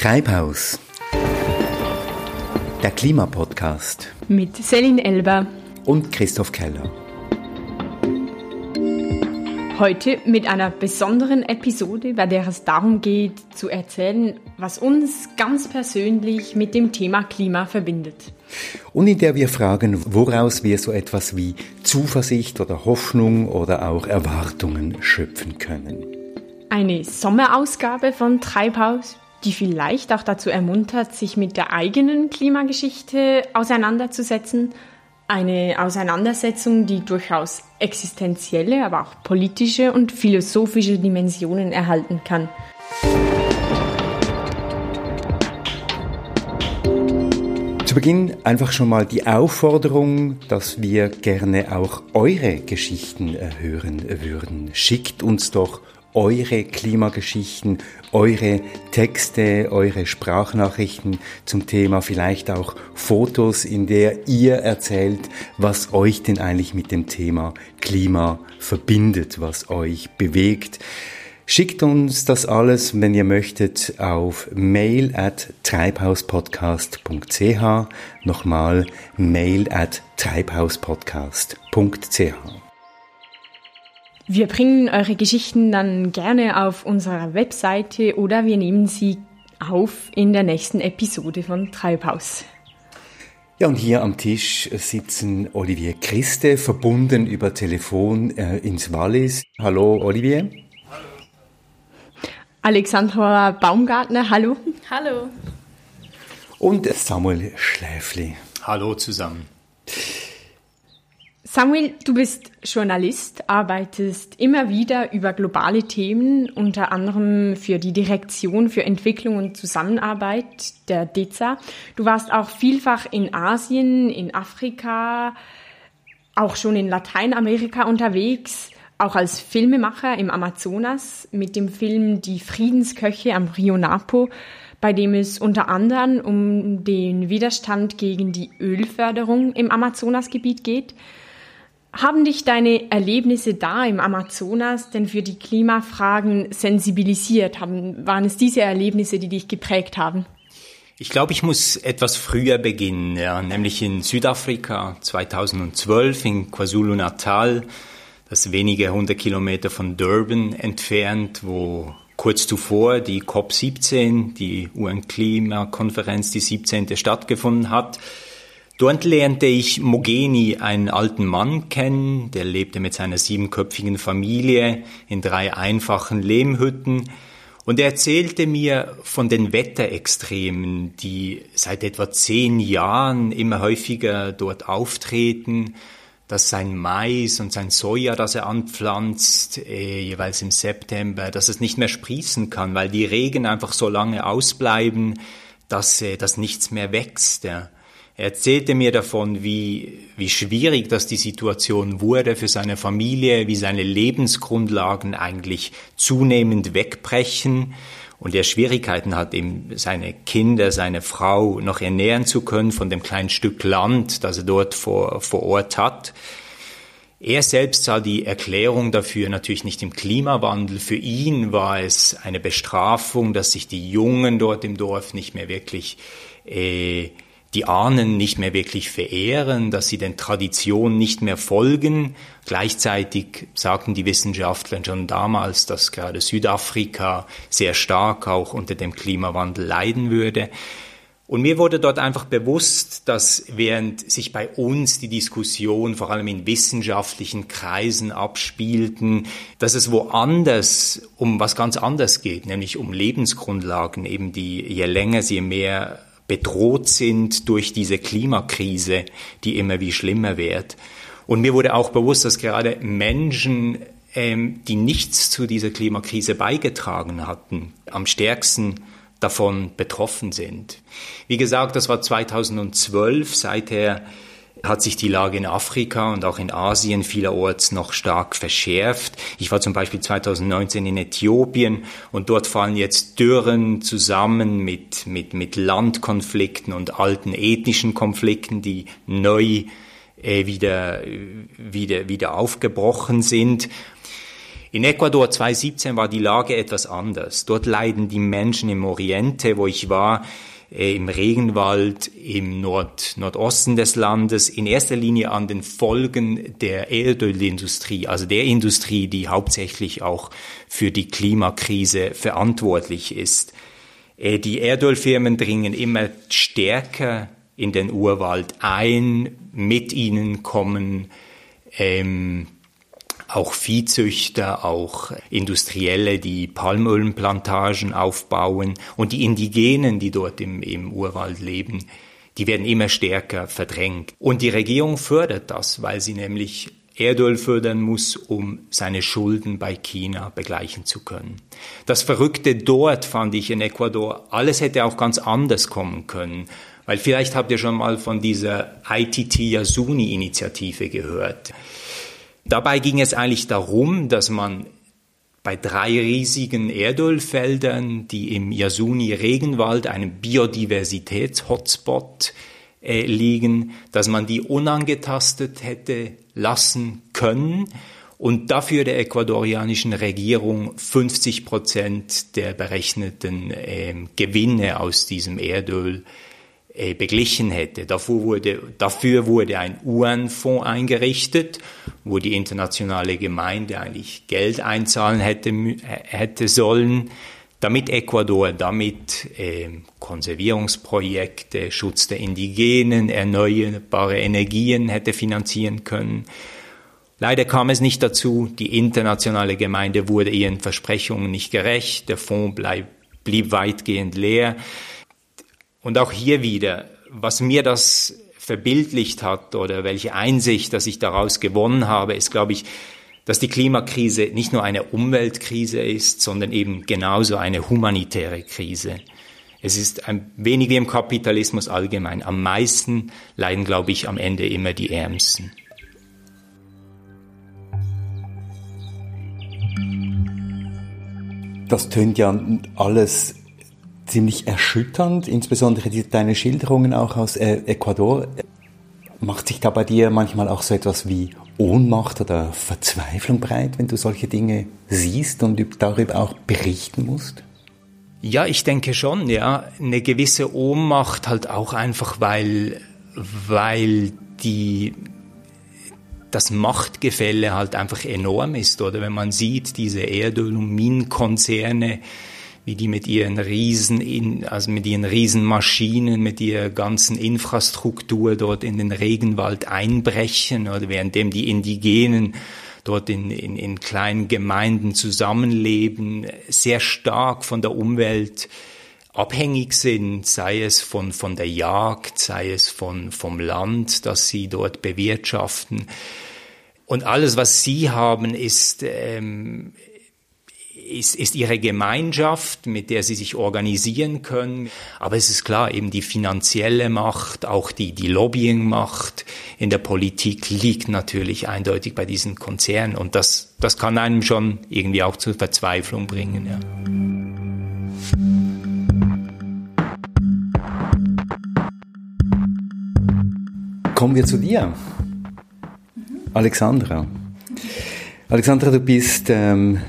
Treibhaus. Der Klimapodcast. Mit Selin Elber. Und Christoph Keller. Heute mit einer besonderen Episode, bei der es darum geht, zu erzählen, was uns ganz persönlich mit dem Thema Klima verbindet. Und in der wir fragen, woraus wir so etwas wie Zuversicht oder Hoffnung oder auch Erwartungen schöpfen können. Eine Sommerausgabe von Treibhaus die vielleicht auch dazu ermuntert, sich mit der eigenen Klimageschichte auseinanderzusetzen. Eine Auseinandersetzung, die durchaus existenzielle, aber auch politische und philosophische Dimensionen erhalten kann. Zu Beginn einfach schon mal die Aufforderung, dass wir gerne auch eure Geschichten hören würden. Schickt uns doch eure Klimageschichten, eure Texte, eure Sprachnachrichten zum Thema, vielleicht auch Fotos, in der ihr erzählt, was euch denn eigentlich mit dem Thema Klima verbindet, was euch bewegt. Schickt uns das alles, wenn ihr möchtet, auf mail at treibhauspodcast.ch. Nochmal mail at treibhauspodcast.ch. Wir bringen eure Geschichten dann gerne auf unserer Webseite oder wir nehmen sie auf in der nächsten Episode von Treibhaus. Ja, und hier am Tisch sitzen Olivier Christe, verbunden über Telefon äh, ins Wallis. Hallo, Olivier. Hallo. Alexandra Baumgartner, hallo. Hallo. Und Samuel Schläfli. Hallo zusammen. Samuel, du bist Journalist, arbeitest immer wieder über globale Themen, unter anderem für die Direktion für Entwicklung und Zusammenarbeit der DEZA. Du warst auch vielfach in Asien, in Afrika, auch schon in Lateinamerika unterwegs, auch als Filmemacher im Amazonas mit dem Film Die Friedensköche am Rio Napo, bei dem es unter anderem um den Widerstand gegen die Ölförderung im Amazonasgebiet geht. Haben dich deine Erlebnisse da im Amazonas denn für die Klimafragen sensibilisiert? Haben, waren es diese Erlebnisse, die dich geprägt haben? Ich glaube, ich muss etwas früher beginnen, ja, nämlich in Südafrika 2012 in KwaZulu-Natal, das wenige hundert Kilometer von Durban entfernt, wo kurz zuvor die COP17, die UN-Klimakonferenz, die 17. stattgefunden hat. Dort lernte ich Mogeni, einen alten Mann, kennen, der lebte mit seiner siebenköpfigen Familie in drei einfachen Lehmhütten. Und er erzählte mir von den Wetterextremen, die seit etwa zehn Jahren immer häufiger dort auftreten, dass sein Mais und sein Soja, das er anpflanzt, äh, jeweils im September, dass es nicht mehr sprießen kann, weil die Regen einfach so lange ausbleiben, dass, äh, dass nichts mehr wächst. Ja. Er erzählte mir davon, wie, wie schwierig das die Situation wurde für seine Familie, wie seine Lebensgrundlagen eigentlich zunehmend wegbrechen und er Schwierigkeiten hat, eben seine Kinder, seine Frau noch ernähren zu können von dem kleinen Stück Land, das er dort vor, vor Ort hat. Er selbst sah die Erklärung dafür natürlich nicht im Klimawandel. Für ihn war es eine Bestrafung, dass sich die Jungen dort im Dorf nicht mehr wirklich äh, die Ahnen nicht mehr wirklich verehren, dass sie den Traditionen nicht mehr folgen. Gleichzeitig sagten die Wissenschaftler schon damals, dass gerade Südafrika sehr stark auch unter dem Klimawandel leiden würde. Und mir wurde dort einfach bewusst, dass während sich bei uns die Diskussion vor allem in wissenschaftlichen Kreisen abspielten, dass es woanders um was ganz anderes geht, nämlich um Lebensgrundlagen, eben die je länger, je mehr bedroht sind durch diese Klimakrise, die immer wie schlimmer wird. Und mir wurde auch bewusst, dass gerade Menschen, ähm, die nichts zu dieser Klimakrise beigetragen hatten, am stärksten davon betroffen sind. Wie gesagt, das war 2012. Seither hat sich die Lage in Afrika und auch in Asien vielerorts noch stark verschärft. Ich war zum Beispiel 2019 in Äthiopien und dort fallen jetzt Dürren zusammen mit, mit, mit Landkonflikten und alten ethnischen Konflikten, die neu äh, wieder, wieder, wieder aufgebrochen sind. In Ecuador 2017 war die Lage etwas anders. Dort leiden die Menschen im Oriente, wo ich war, im Regenwald im Nord Nordosten des Landes in erster Linie an den Folgen der Erdölindustrie, also der Industrie, die hauptsächlich auch für die Klimakrise verantwortlich ist. Äh, die Erdölfirmen dringen immer stärker in den Urwald ein, mit ihnen kommen ähm, auch Viehzüchter, auch Industrielle, die Palmölplantagen aufbauen und die Indigenen, die dort im, im Urwald leben, die werden immer stärker verdrängt. Und die Regierung fördert das, weil sie nämlich Erdöl fördern muss, um seine Schulden bei China begleichen zu können. Das Verrückte dort fand ich in Ecuador, alles hätte auch ganz anders kommen können. Weil vielleicht habt ihr schon mal von dieser ITT Yasuni-Initiative gehört. Dabei ging es eigentlich darum, dass man bei drei riesigen Erdölfeldern, die im Yasuni-Regenwald, einem Biodiversitäts-Hotspot, äh, liegen, dass man die unangetastet hätte lassen können. Und dafür der ecuadorianischen Regierung 50 Prozent der berechneten äh, Gewinne aus diesem Erdöl beglichen hätte. Dafür wurde, dafür wurde ein UN-Fonds eingerichtet, wo die internationale Gemeinde eigentlich Geld einzahlen hätte, hätte sollen, damit Ecuador damit äh, Konservierungsprojekte, Schutz der Indigenen, erneuerbare Energien hätte finanzieren können. Leider kam es nicht dazu. Die internationale Gemeinde wurde ihren Versprechungen nicht gerecht. Der Fonds bleib, blieb weitgehend leer. Und auch hier wieder, was mir das verbildlicht hat oder welche Einsicht, dass ich daraus gewonnen habe, ist, glaube ich, dass die Klimakrise nicht nur eine Umweltkrise ist, sondern eben genauso eine humanitäre Krise. Es ist ein wenig wie im Kapitalismus allgemein. Am meisten leiden, glaube ich, am Ende immer die Ärmsten. Das tönt ja alles ziemlich erschütternd, insbesondere die, deine Schilderungen auch aus äh, Ecuador. Macht sich da bei dir manchmal auch so etwas wie Ohnmacht oder Verzweiflung breit, wenn du solche Dinge siehst und darüber auch berichten musst? Ja, ich denke schon, ja. Eine gewisse Ohnmacht halt auch einfach, weil, weil die, das Machtgefälle halt einfach enorm ist, oder wenn man sieht, diese Erdöl- und Minenkonzerne, wie die mit ihren riesen, also mit ihren Riesenmaschinen, mit ihrer ganzen Infrastruktur dort in den Regenwald einbrechen oder währenddem die Indigenen dort in, in, in kleinen Gemeinden zusammenleben, sehr stark von der Umwelt abhängig sind, sei es von, von der Jagd, sei es von, vom Land, das sie dort bewirtschaften. Und alles, was sie haben, ist, ähm, ist, ist ihre Gemeinschaft, mit der sie sich organisieren können. Aber es ist klar, eben die finanzielle Macht, auch die, die Lobbying-Macht in der Politik liegt natürlich eindeutig bei diesen Konzernen. Und das, das kann einem schon irgendwie auch zur Verzweiflung bringen, ja. Kommen wir zu dir, Alexandra. Alexandra, du bist ähm,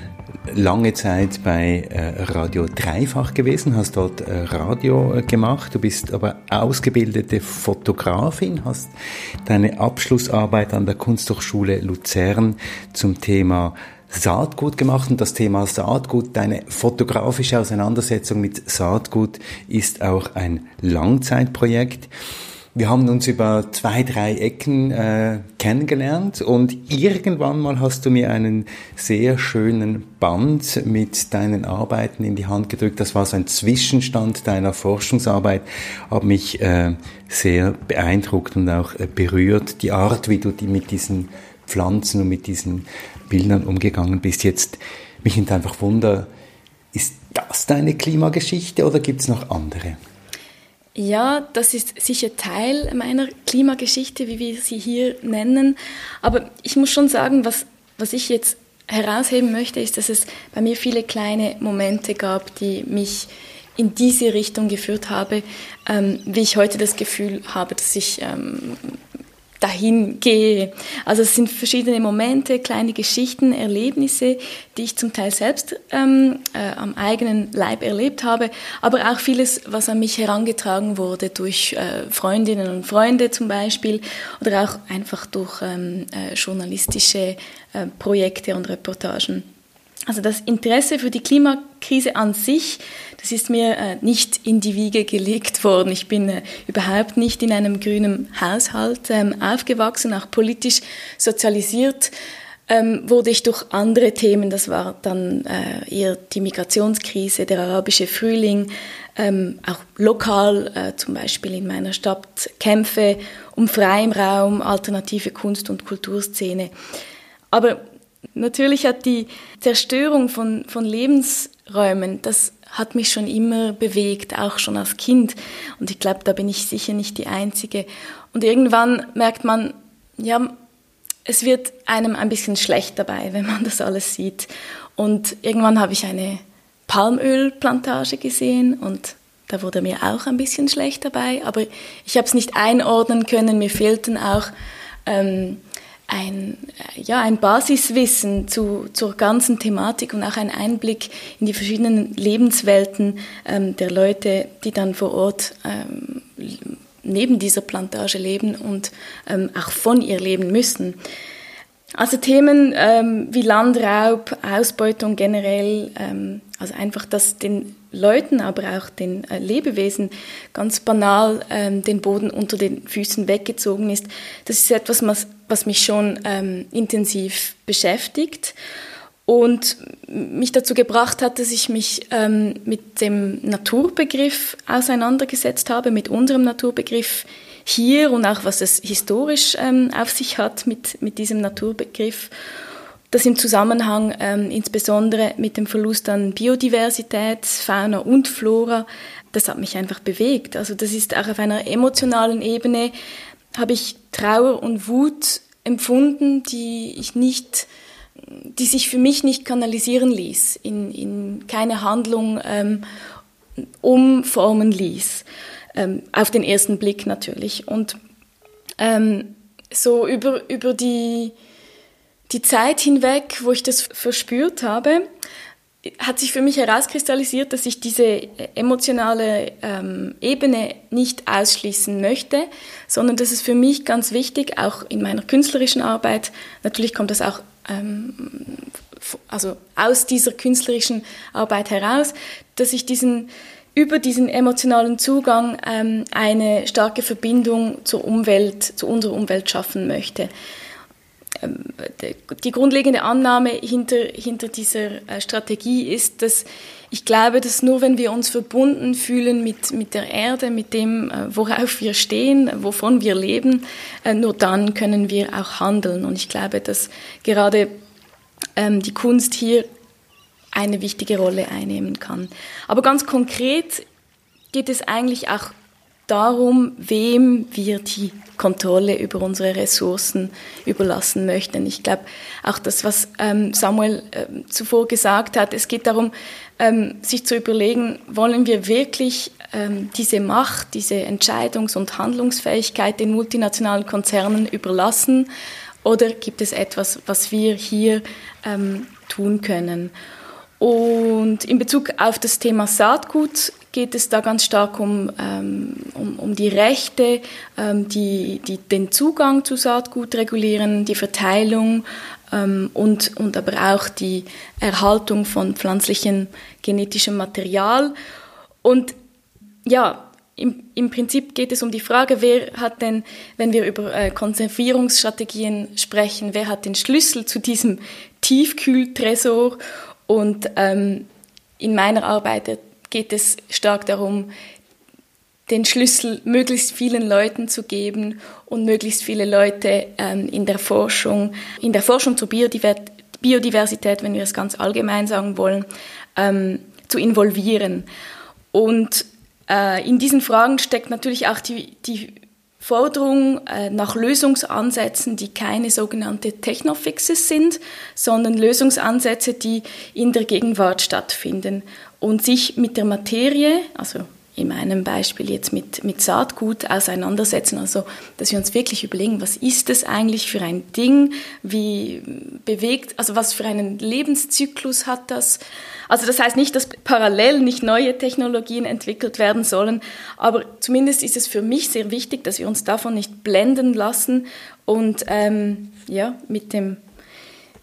lange Zeit bei äh, Radio Dreifach gewesen, hast dort äh, Radio äh, gemacht. Du bist aber ausgebildete Fotografin, hast deine Abschlussarbeit an der Kunsthochschule Luzern zum Thema Saatgut gemacht und das Thema Saatgut, deine fotografische Auseinandersetzung mit Saatgut ist auch ein Langzeitprojekt. Wir haben uns über zwei, drei Ecken äh, kennengelernt und irgendwann mal hast du mir einen sehr schönen Band mit deinen Arbeiten in die Hand gedrückt. Das war so ein Zwischenstand deiner Forschungsarbeit, hat mich äh, sehr beeindruckt und auch äh, berührt. Die Art, wie du die mit diesen Pflanzen und mit diesen Bildern umgegangen bist. Jetzt mich nimmt einfach Wunder, ist das deine Klimageschichte oder gibt es noch andere? Ja, das ist sicher Teil meiner Klimageschichte, wie wir sie hier nennen. Aber ich muss schon sagen, was, was ich jetzt herausheben möchte, ist, dass es bei mir viele kleine Momente gab, die mich in diese Richtung geführt habe, ähm, wie ich heute das Gefühl habe, dass ich ähm, dahin gehe. Also es sind verschiedene Momente, kleine Geschichten, Erlebnisse, die ich zum Teil selbst ähm, äh, am eigenen Leib erlebt habe, aber auch vieles, was an mich herangetragen wurde durch äh, Freundinnen und Freunde zum Beispiel oder auch einfach durch ähm, äh, journalistische äh, Projekte und Reportagen. Also das Interesse für die Klimakrise an sich, das ist mir äh, nicht in die Wiege gelegt worden. Ich bin äh, überhaupt nicht in einem grünen Haushalt ähm, aufgewachsen, auch politisch sozialisiert ähm, wurde ich durch andere Themen, das war dann äh, eher die Migrationskrise, der arabische Frühling, ähm, auch lokal, äh, zum Beispiel in meiner Stadt, Kämpfe um freien Raum, alternative Kunst- und Kulturszene. Aber Natürlich hat die Zerstörung von, von Lebensräumen, das hat mich schon immer bewegt, auch schon als Kind. Und ich glaube, da bin ich sicher nicht die Einzige. Und irgendwann merkt man, ja, es wird einem ein bisschen schlecht dabei, wenn man das alles sieht. Und irgendwann habe ich eine Palmölplantage gesehen und da wurde mir auch ein bisschen schlecht dabei, aber ich habe es nicht einordnen können. Mir fehlten auch ähm, ein, äh, ja, ein Basiswissen zu, zur ganzen Thematik und auch ein Einblick in die verschiedenen Lebenswelten ähm, der Leute, die dann vor Ort ähm, neben dieser Plantage leben und ähm, auch von ihr leben müssen. Also Themen ähm, wie Landraub, Ausbeutung generell, ähm, also einfach, dass den Leuten, aber auch den äh, Lebewesen ganz banal ähm, den Boden unter den Füßen weggezogen ist. Das ist etwas, was, was mich schon ähm, intensiv beschäftigt und mich dazu gebracht hat, dass ich mich ähm, mit dem Naturbegriff auseinandergesetzt habe, mit unserem Naturbegriff hier und auch was es historisch ähm, auf sich hat mit, mit diesem Naturbegriff. Das im Zusammenhang ähm, insbesondere mit dem Verlust an Biodiversität, Fauna und Flora, das hat mich einfach bewegt. Also das ist auch auf einer emotionalen Ebene, habe ich Trauer und Wut empfunden, die ich nicht, die sich für mich nicht kanalisieren ließ, in, in keine Handlung ähm, umformen ließ. Ähm, auf den ersten Blick natürlich. Und ähm, so über, über die, die Zeit hinweg, wo ich das verspürt habe, hat sich für mich herauskristallisiert, dass ich diese emotionale ähm, Ebene nicht ausschließen möchte, sondern dass es für mich ganz wichtig, auch in meiner künstlerischen Arbeit, natürlich kommt das auch ähm, also aus dieser künstlerischen Arbeit heraus, dass ich diesen über diesen emotionalen Zugang ähm, eine starke Verbindung zur Umwelt, zu unserer Umwelt schaffen möchte. Die grundlegende Annahme hinter, hinter dieser äh, Strategie ist, dass ich glaube, dass nur wenn wir uns verbunden fühlen mit, mit der Erde, mit dem, äh, worauf wir stehen, wovon wir leben, äh, nur dann können wir auch handeln. Und ich glaube, dass gerade ähm, die Kunst hier eine wichtige Rolle einnehmen kann. Aber ganz konkret geht es eigentlich auch darum, wem wir die Kontrolle über unsere Ressourcen überlassen möchten. Ich glaube, auch das, was ähm, Samuel äh, zuvor gesagt hat, es geht darum, ähm, sich zu überlegen, wollen wir wirklich ähm, diese Macht, diese Entscheidungs- und Handlungsfähigkeit den multinationalen Konzernen überlassen oder gibt es etwas, was wir hier ähm, tun können? Und in Bezug auf das Thema Saatgut geht es da ganz stark um, ähm, um, um, die Rechte, ähm, die, die den Zugang zu Saatgut regulieren, die Verteilung ähm, und, und aber auch die Erhaltung von pflanzlichem genetischem Material. Und ja, im, im Prinzip geht es um die Frage, wer hat denn, wenn wir über äh, Konservierungsstrategien sprechen, wer hat den Schlüssel zu diesem Tiefkühltresor? Und ähm, in meiner Arbeit geht es stark darum, den Schlüssel möglichst vielen Leuten zu geben und möglichst viele Leute ähm, in der Forschung, in der Forschung zur Biodiversität, wenn wir es ganz allgemein sagen wollen, ähm, zu involvieren. Und äh, in diesen Fragen steckt natürlich auch die, die Forderung äh, nach Lösungsansätzen, die keine sogenannte Technofixes sind, sondern Lösungsansätze, die in der Gegenwart stattfinden und sich mit der Materie, also in meinem Beispiel jetzt mit, mit Saatgut auseinandersetzen. Also, dass wir uns wirklich überlegen, was ist es eigentlich für ein Ding? Wie bewegt, also was für einen Lebenszyklus hat das? Also, das heißt nicht, dass parallel nicht neue Technologien entwickelt werden sollen, aber zumindest ist es für mich sehr wichtig, dass wir uns davon nicht blenden lassen und ähm, ja, mit dem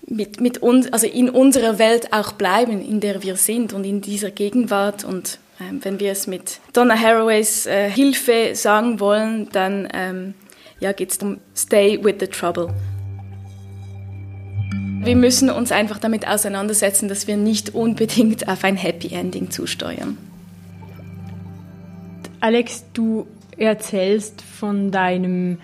mit, mit uns, also in unserer Welt auch bleiben, in der wir sind und in dieser Gegenwart und ähm, wenn wir es mit Donna Haraways äh, Hilfe sagen wollen, dann ähm, ja, geht es um Stay with the Trouble. Wir müssen uns einfach damit auseinandersetzen, dass wir nicht unbedingt auf ein Happy Ending zusteuern. Alex, du erzählst von deinem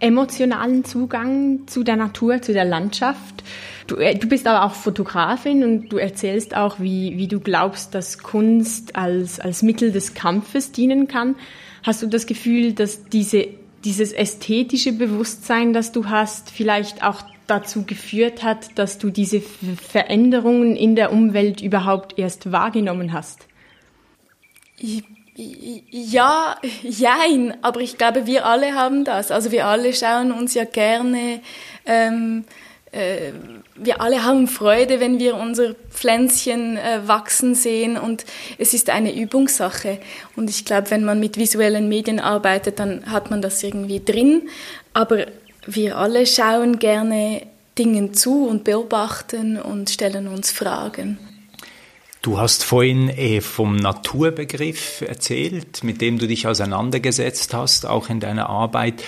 emotionalen Zugang zu der Natur, zu der Landschaft. Du, äh, du bist aber auch Fotografin und du erzählst auch, wie, wie du glaubst, dass Kunst als, als Mittel des Kampfes dienen kann. Hast du das Gefühl, dass diese, dieses ästhetische Bewusstsein, das du hast, vielleicht auch dazu geführt hat, dass du diese Veränderungen in der Umwelt überhaupt erst wahrgenommen hast? Ja, jein, aber ich glaube, wir alle haben das. Also wir alle schauen uns ja gerne ähm, äh, wir alle haben Freude, wenn wir unser Pflänzchen äh, wachsen sehen und es ist eine Übungssache. Und ich glaube, wenn man mit visuellen Medien arbeitet, dann hat man das irgendwie drin. Aber wir alle schauen gerne Dingen zu und beobachten und stellen uns Fragen. Du hast vorhin äh, vom Naturbegriff erzählt, mit dem du dich auseinandergesetzt hast, auch in deiner Arbeit.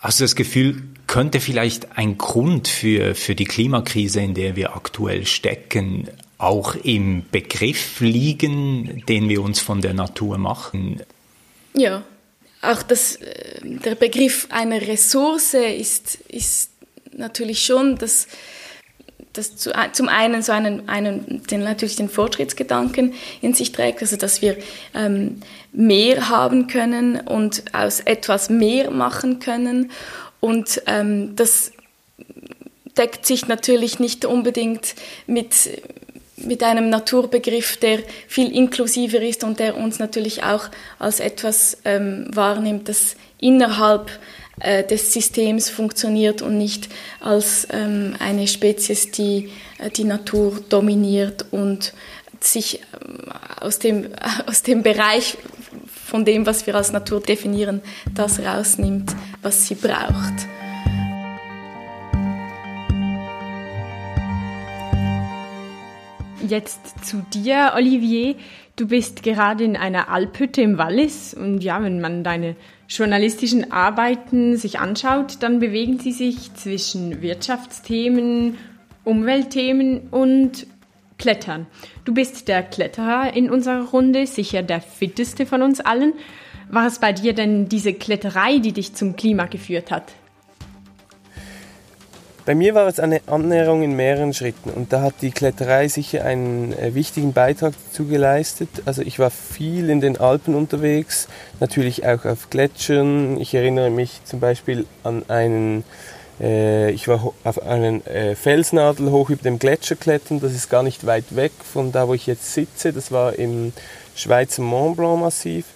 Hast du das Gefühl, könnte vielleicht ein Grund für, für die Klimakrise, in der wir aktuell stecken, auch im Begriff liegen, den wir uns von der Natur machen? Ja, auch das, äh, der Begriff einer Ressource ist, ist natürlich schon das, das zu, zum einen so einen, einen den, natürlich den Fortschrittsgedanken in sich trägt, also dass wir ähm, mehr haben können und aus etwas mehr machen können. Und ähm, das deckt sich natürlich nicht unbedingt mit, mit einem Naturbegriff, der viel inklusiver ist und der uns natürlich auch als etwas ähm, wahrnimmt, das innerhalb äh, des Systems funktioniert und nicht als ähm, eine Spezies, die äh, die Natur dominiert und sich ähm, aus, dem, aus dem Bereich von dem, was wir als Natur definieren, das rausnimmt, was sie braucht. Jetzt zu dir, Olivier. Du bist gerade in einer Alphütte im Wallis und ja, wenn man deine journalistischen Arbeiten sich anschaut, dann bewegen sie sich zwischen Wirtschaftsthemen, Umweltthemen und Klettern. Du bist der Kletterer in unserer Runde, sicher der fitteste von uns allen. War es bei dir denn diese Kletterei, die dich zum Klima geführt hat? Bei mir war es eine Annäherung in mehreren Schritten und da hat die Kletterei sicher einen äh, wichtigen Beitrag dazu geleistet. Also ich war viel in den Alpen unterwegs, natürlich auch auf Gletschern. Ich erinnere mich zum Beispiel an einen äh, ich war auf einen äh, Felsnadel hoch über dem Gletscher klettern. Das ist gar nicht weit weg von da, wo ich jetzt sitze. Das war im Schweizer Mont Blanc Massiv.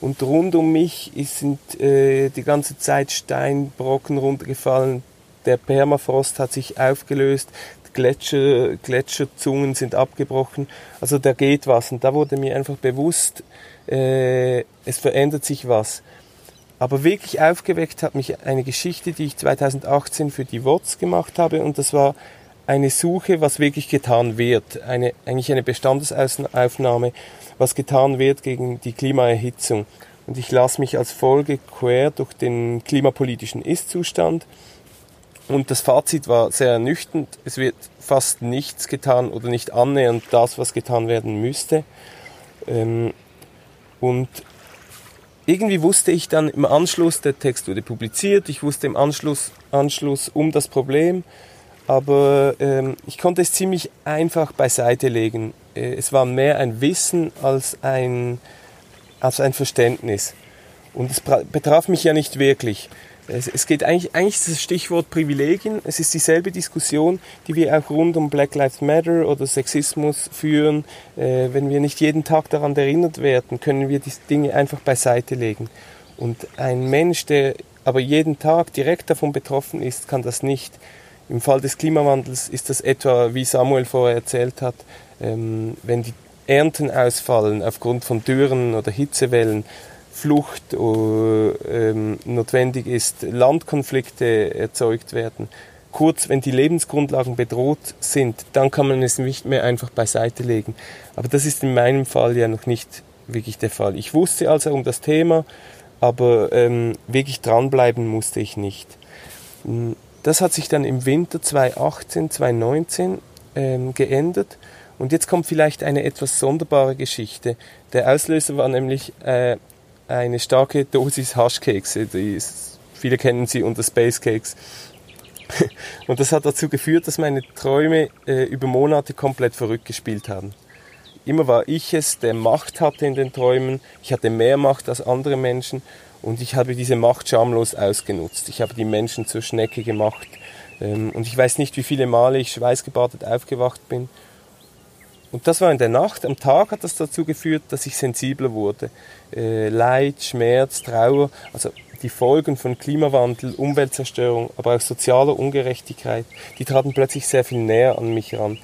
Und rund um mich sind äh, die ganze Zeit Steinbrocken runtergefallen. Der Permafrost hat sich aufgelöst. Gletscher, Gletscherzungen sind abgebrochen. Also da geht was. Und da wurde mir einfach bewusst, äh, es verändert sich was. Aber wirklich aufgeweckt hat mich eine Geschichte, die ich 2018 für die WOTS gemacht habe und das war eine Suche, was wirklich getan wird, eine, eigentlich eine Bestandesaufnahme, was getan wird gegen die Klimaerhitzung. Und ich lasse mich als Folge quer durch den klimapolitischen Ist-Zustand. Und das Fazit war sehr ernüchternd. Es wird fast nichts getan oder nicht annähernd das, was getan werden müsste. Ähm, und irgendwie wusste ich dann im Anschluss, der Text wurde publiziert, ich wusste im Anschluss, Anschluss um das Problem, aber ähm, ich konnte es ziemlich einfach beiseite legen. Äh, es war mehr ein Wissen als ein, als ein Verständnis. Und es betraf mich ja nicht wirklich. Es, es geht eigentlich, eigentlich ist das Stichwort Privilegien. Es ist dieselbe Diskussion, die wir auch rund um Black Lives Matter oder Sexismus führen. Äh, wenn wir nicht jeden Tag daran erinnert werden, können wir die Dinge einfach beiseite legen. Und ein Mensch, der aber jeden Tag direkt davon betroffen ist, kann das nicht. Im Fall des Klimawandels ist das etwa, wie Samuel vorher erzählt hat, ähm, wenn die Ernten ausfallen aufgrund von Dürren oder Hitzewellen, Flucht äh, ähm, notwendig ist, Landkonflikte erzeugt werden. Kurz, wenn die Lebensgrundlagen bedroht sind, dann kann man es nicht mehr einfach beiseite legen. Aber das ist in meinem Fall ja noch nicht wirklich der Fall. Ich wusste also um das Thema, aber ähm, wirklich dranbleiben musste ich nicht. Hm, das hat sich dann im Winter 2018, 2019 ähm, geändert. Und jetzt kommt vielleicht eine etwas sonderbare Geschichte. Der Auslöser war nämlich äh, eine starke Dosis Haschkekse. Die ist, viele kennen sie unter Space Cakes. Und das hat dazu geführt, dass meine Träume äh, über Monate komplett verrückt gespielt haben. Immer war ich es, der Macht hatte in den Träumen. Ich hatte mehr Macht als andere Menschen und ich habe diese Macht schamlos ausgenutzt. Ich habe die Menschen zur Schnecke gemacht. Ähm, und ich weiß nicht, wie viele Male ich schweißgebadet aufgewacht bin. Und das war in der Nacht. Am Tag hat das dazu geführt, dass ich sensibler wurde. Äh, Leid, Schmerz, Trauer, also die Folgen von Klimawandel, Umweltzerstörung, aber auch sozialer Ungerechtigkeit, die traten plötzlich sehr viel näher an mich ran.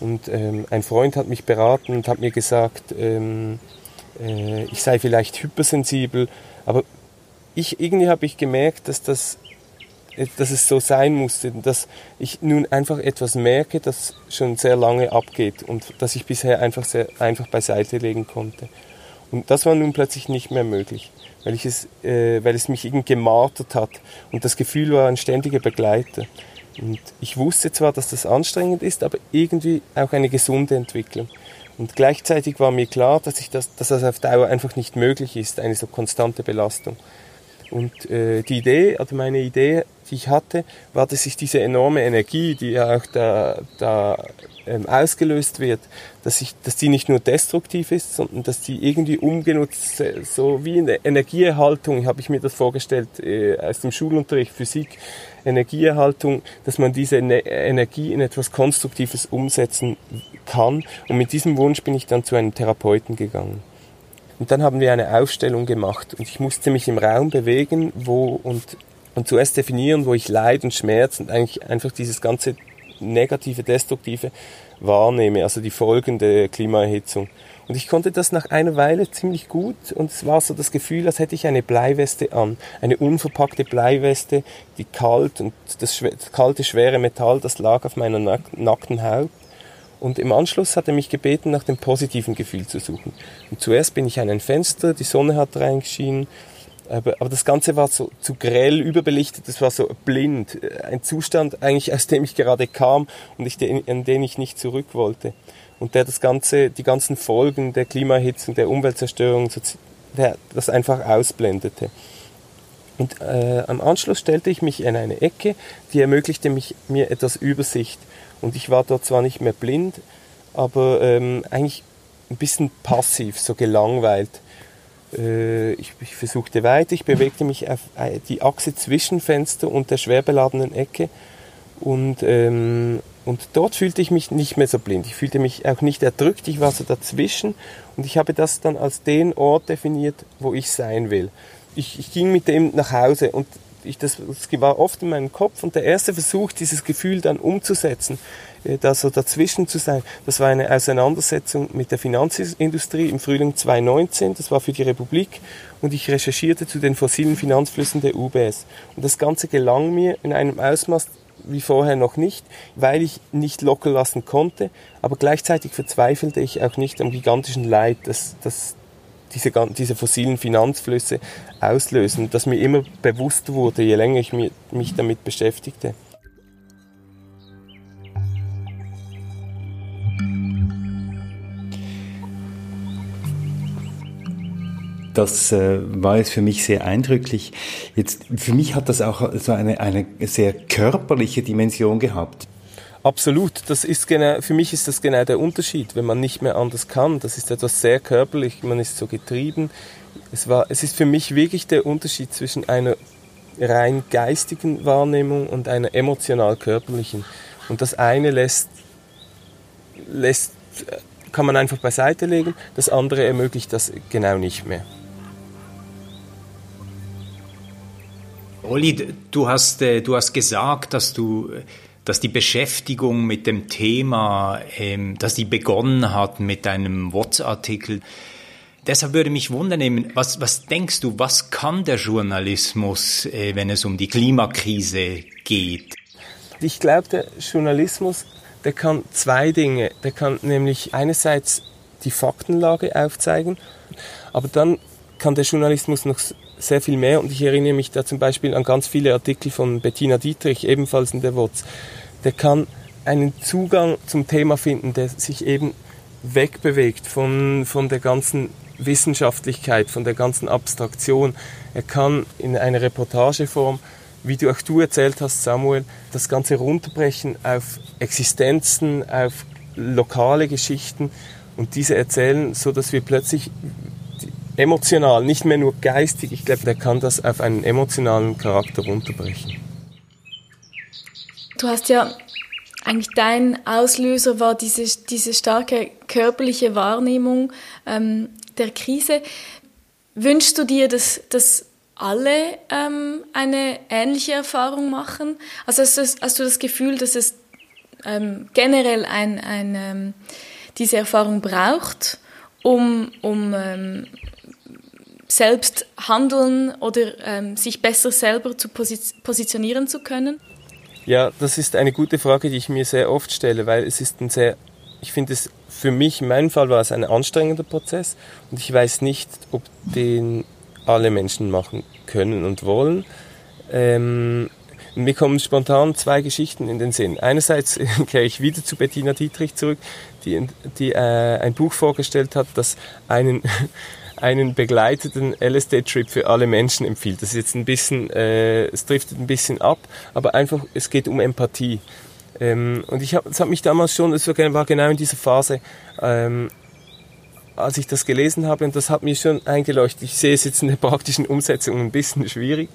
Und ähm, ein Freund hat mich beraten und hat mir gesagt, ähm, äh, ich sei vielleicht hypersensibel, aber ich, irgendwie habe ich gemerkt, dass, das, dass es so sein musste, dass ich nun einfach etwas merke, das schon sehr lange abgeht und das ich bisher einfach sehr einfach beiseite legen konnte. Und das war nun plötzlich nicht mehr möglich, weil, ich es, äh, weil es mich irgendwie gemartert hat und das Gefühl war ein ständiger Begleiter. Und ich wusste zwar, dass das anstrengend ist, aber irgendwie auch eine gesunde Entwicklung. Und gleichzeitig war mir klar, dass, ich das, dass das auf Dauer einfach nicht möglich ist, eine so konstante Belastung. Und äh, die Idee, also meine Idee, die ich hatte, war, dass ich diese enorme Energie, die ja auch da, da ähm, ausgelöst wird, dass, ich, dass die nicht nur destruktiv ist, sondern dass die irgendwie umgenutzt, so wie in der Energieerhaltung, habe ich mir das vorgestellt äh, aus dem Schulunterricht Physik, Energieerhaltung, dass man diese ne Energie in etwas Konstruktives umsetzen kann. Und mit diesem Wunsch bin ich dann zu einem Therapeuten gegangen. Und dann haben wir eine Aufstellung gemacht und ich musste mich im Raum bewegen, wo und, und zuerst definieren, wo ich Leid und Schmerz und eigentlich einfach dieses ganze negative, destruktive wahrnehme, also die Folgen der Klimaerhitzung. Und ich konnte das nach einer Weile ziemlich gut und es war so das Gefühl, als hätte ich eine Bleiweste an. Eine unverpackte Bleiweste, die kalt und das, das kalte, schwere Metall, das lag auf meiner nackten Haut. Und im Anschluss hat er mich gebeten, nach dem positiven Gefühl zu suchen. Und zuerst bin ich an ein Fenster, die Sonne hat reingeschienen, aber, aber das Ganze war so zu grell überbelichtet, das war so blind. Ein Zustand eigentlich, aus dem ich gerade kam und ich, in den ich nicht zurück wollte. Und der das Ganze, die ganzen Folgen der Klimaerhitzung, der Umweltzerstörung, der das einfach ausblendete. Und äh, am Anschluss stellte ich mich in eine Ecke, die ermöglichte mich, mir etwas Übersicht. Und ich war dort zwar nicht mehr blind, aber ähm, eigentlich ein bisschen passiv, so gelangweilt. Äh, ich, ich, versuchte weiter, ich bewegte mich auf äh, die Achse zwischen Fenster und der schwer beladenen Ecke und, ähm, und dort fühlte ich mich nicht mehr so blind. Ich fühlte mich auch nicht erdrückt, ich war so dazwischen und ich habe das dann als den Ort definiert, wo ich sein will. Ich, ich ging mit dem nach Hause und ich, das, das war oft in meinem Kopf und der erste Versuch, dieses Gefühl dann umzusetzen, äh, da so dazwischen zu sein, das war eine Auseinandersetzung mit der Finanzindustrie im Frühling 2019, das war für die Republik und ich recherchierte zu den fossilen Finanzflüssen der UBS. Und das Ganze gelang mir in einem Ausmaß wie vorher noch nicht, weil ich nicht locker lassen konnte, aber gleichzeitig verzweifelte ich auch nicht am gigantischen Leid, das, das diese, diese fossilen Finanzflüsse auslösen, das mir immer bewusster wurde, je länger ich mich damit beschäftigte. Das äh, war jetzt für mich sehr eindrücklich. Jetzt, für mich hat das auch so eine, eine sehr körperliche Dimension gehabt. Absolut, das ist genau, für mich ist das genau der Unterschied, wenn man nicht mehr anders kann. Das ist etwas sehr körperlich, man ist so getrieben. Es war, es ist für mich wirklich der Unterschied zwischen einer rein geistigen Wahrnehmung und einer emotional-körperlichen. Und das eine lässt, lässt, kann man einfach beiseite legen, das andere ermöglicht das genau nicht mehr. Olli, du hast, äh, du hast gesagt, dass du dass die Beschäftigung mit dem Thema, ähm, dass die begonnen hat mit einem WhatsApp-Artikel. Deshalb würde mich wundern, was, was denkst du, was kann der Journalismus, äh, wenn es um die Klimakrise geht? Ich glaube, der Journalismus, der kann zwei Dinge. Der kann nämlich einerseits die Faktenlage aufzeigen, aber dann kann der Journalismus noch sehr viel mehr und ich erinnere mich da zum Beispiel an ganz viele Artikel von Bettina Dietrich, ebenfalls in der WOTS. Der kann einen Zugang zum Thema finden, der sich eben wegbewegt von, von der ganzen Wissenschaftlichkeit, von der ganzen Abstraktion. Er kann in einer Reportageform, wie du auch du erzählt hast, Samuel, das Ganze runterbrechen auf Existenzen, auf lokale Geschichten und diese erzählen, so dass wir plötzlich emotional, nicht mehr nur geistig, ich glaube, der kann das auf einen emotionalen Charakter runterbrechen. Du hast ja eigentlich dein Auslöser war diese, diese starke körperliche Wahrnehmung ähm, der Krise. Wünschst du dir, dass, dass alle ähm, eine ähnliche Erfahrung machen? Also hast du, hast du das Gefühl, dass es ähm, generell ein, ein, ähm, diese Erfahrung braucht, um, um ähm, selbst handeln oder ähm, sich besser selber zu positionieren zu können? Ja, das ist eine gute Frage, die ich mir sehr oft stelle, weil es ist ein sehr, ich finde es für mich, in meinem Fall war es ein anstrengender Prozess und ich weiß nicht, ob den alle Menschen machen können und wollen. Ähm, mir kommen spontan zwei Geschichten in den Sinn. Einerseits kehre ich wieder zu Bettina Dietrich zurück, die, die äh, ein Buch vorgestellt hat, das einen einen begleiteten LSD-Trip für alle Menschen empfiehlt. Das ist jetzt ein bisschen, äh, es driftet ein bisschen ab, aber einfach, es geht um Empathie. Ähm, und ich habe, es hat mich damals schon, es war genau in dieser Phase, ähm, als ich das gelesen habe, und das hat mir schon eingeleuchtet. Ich sehe es jetzt in der praktischen Umsetzung ein bisschen schwierig.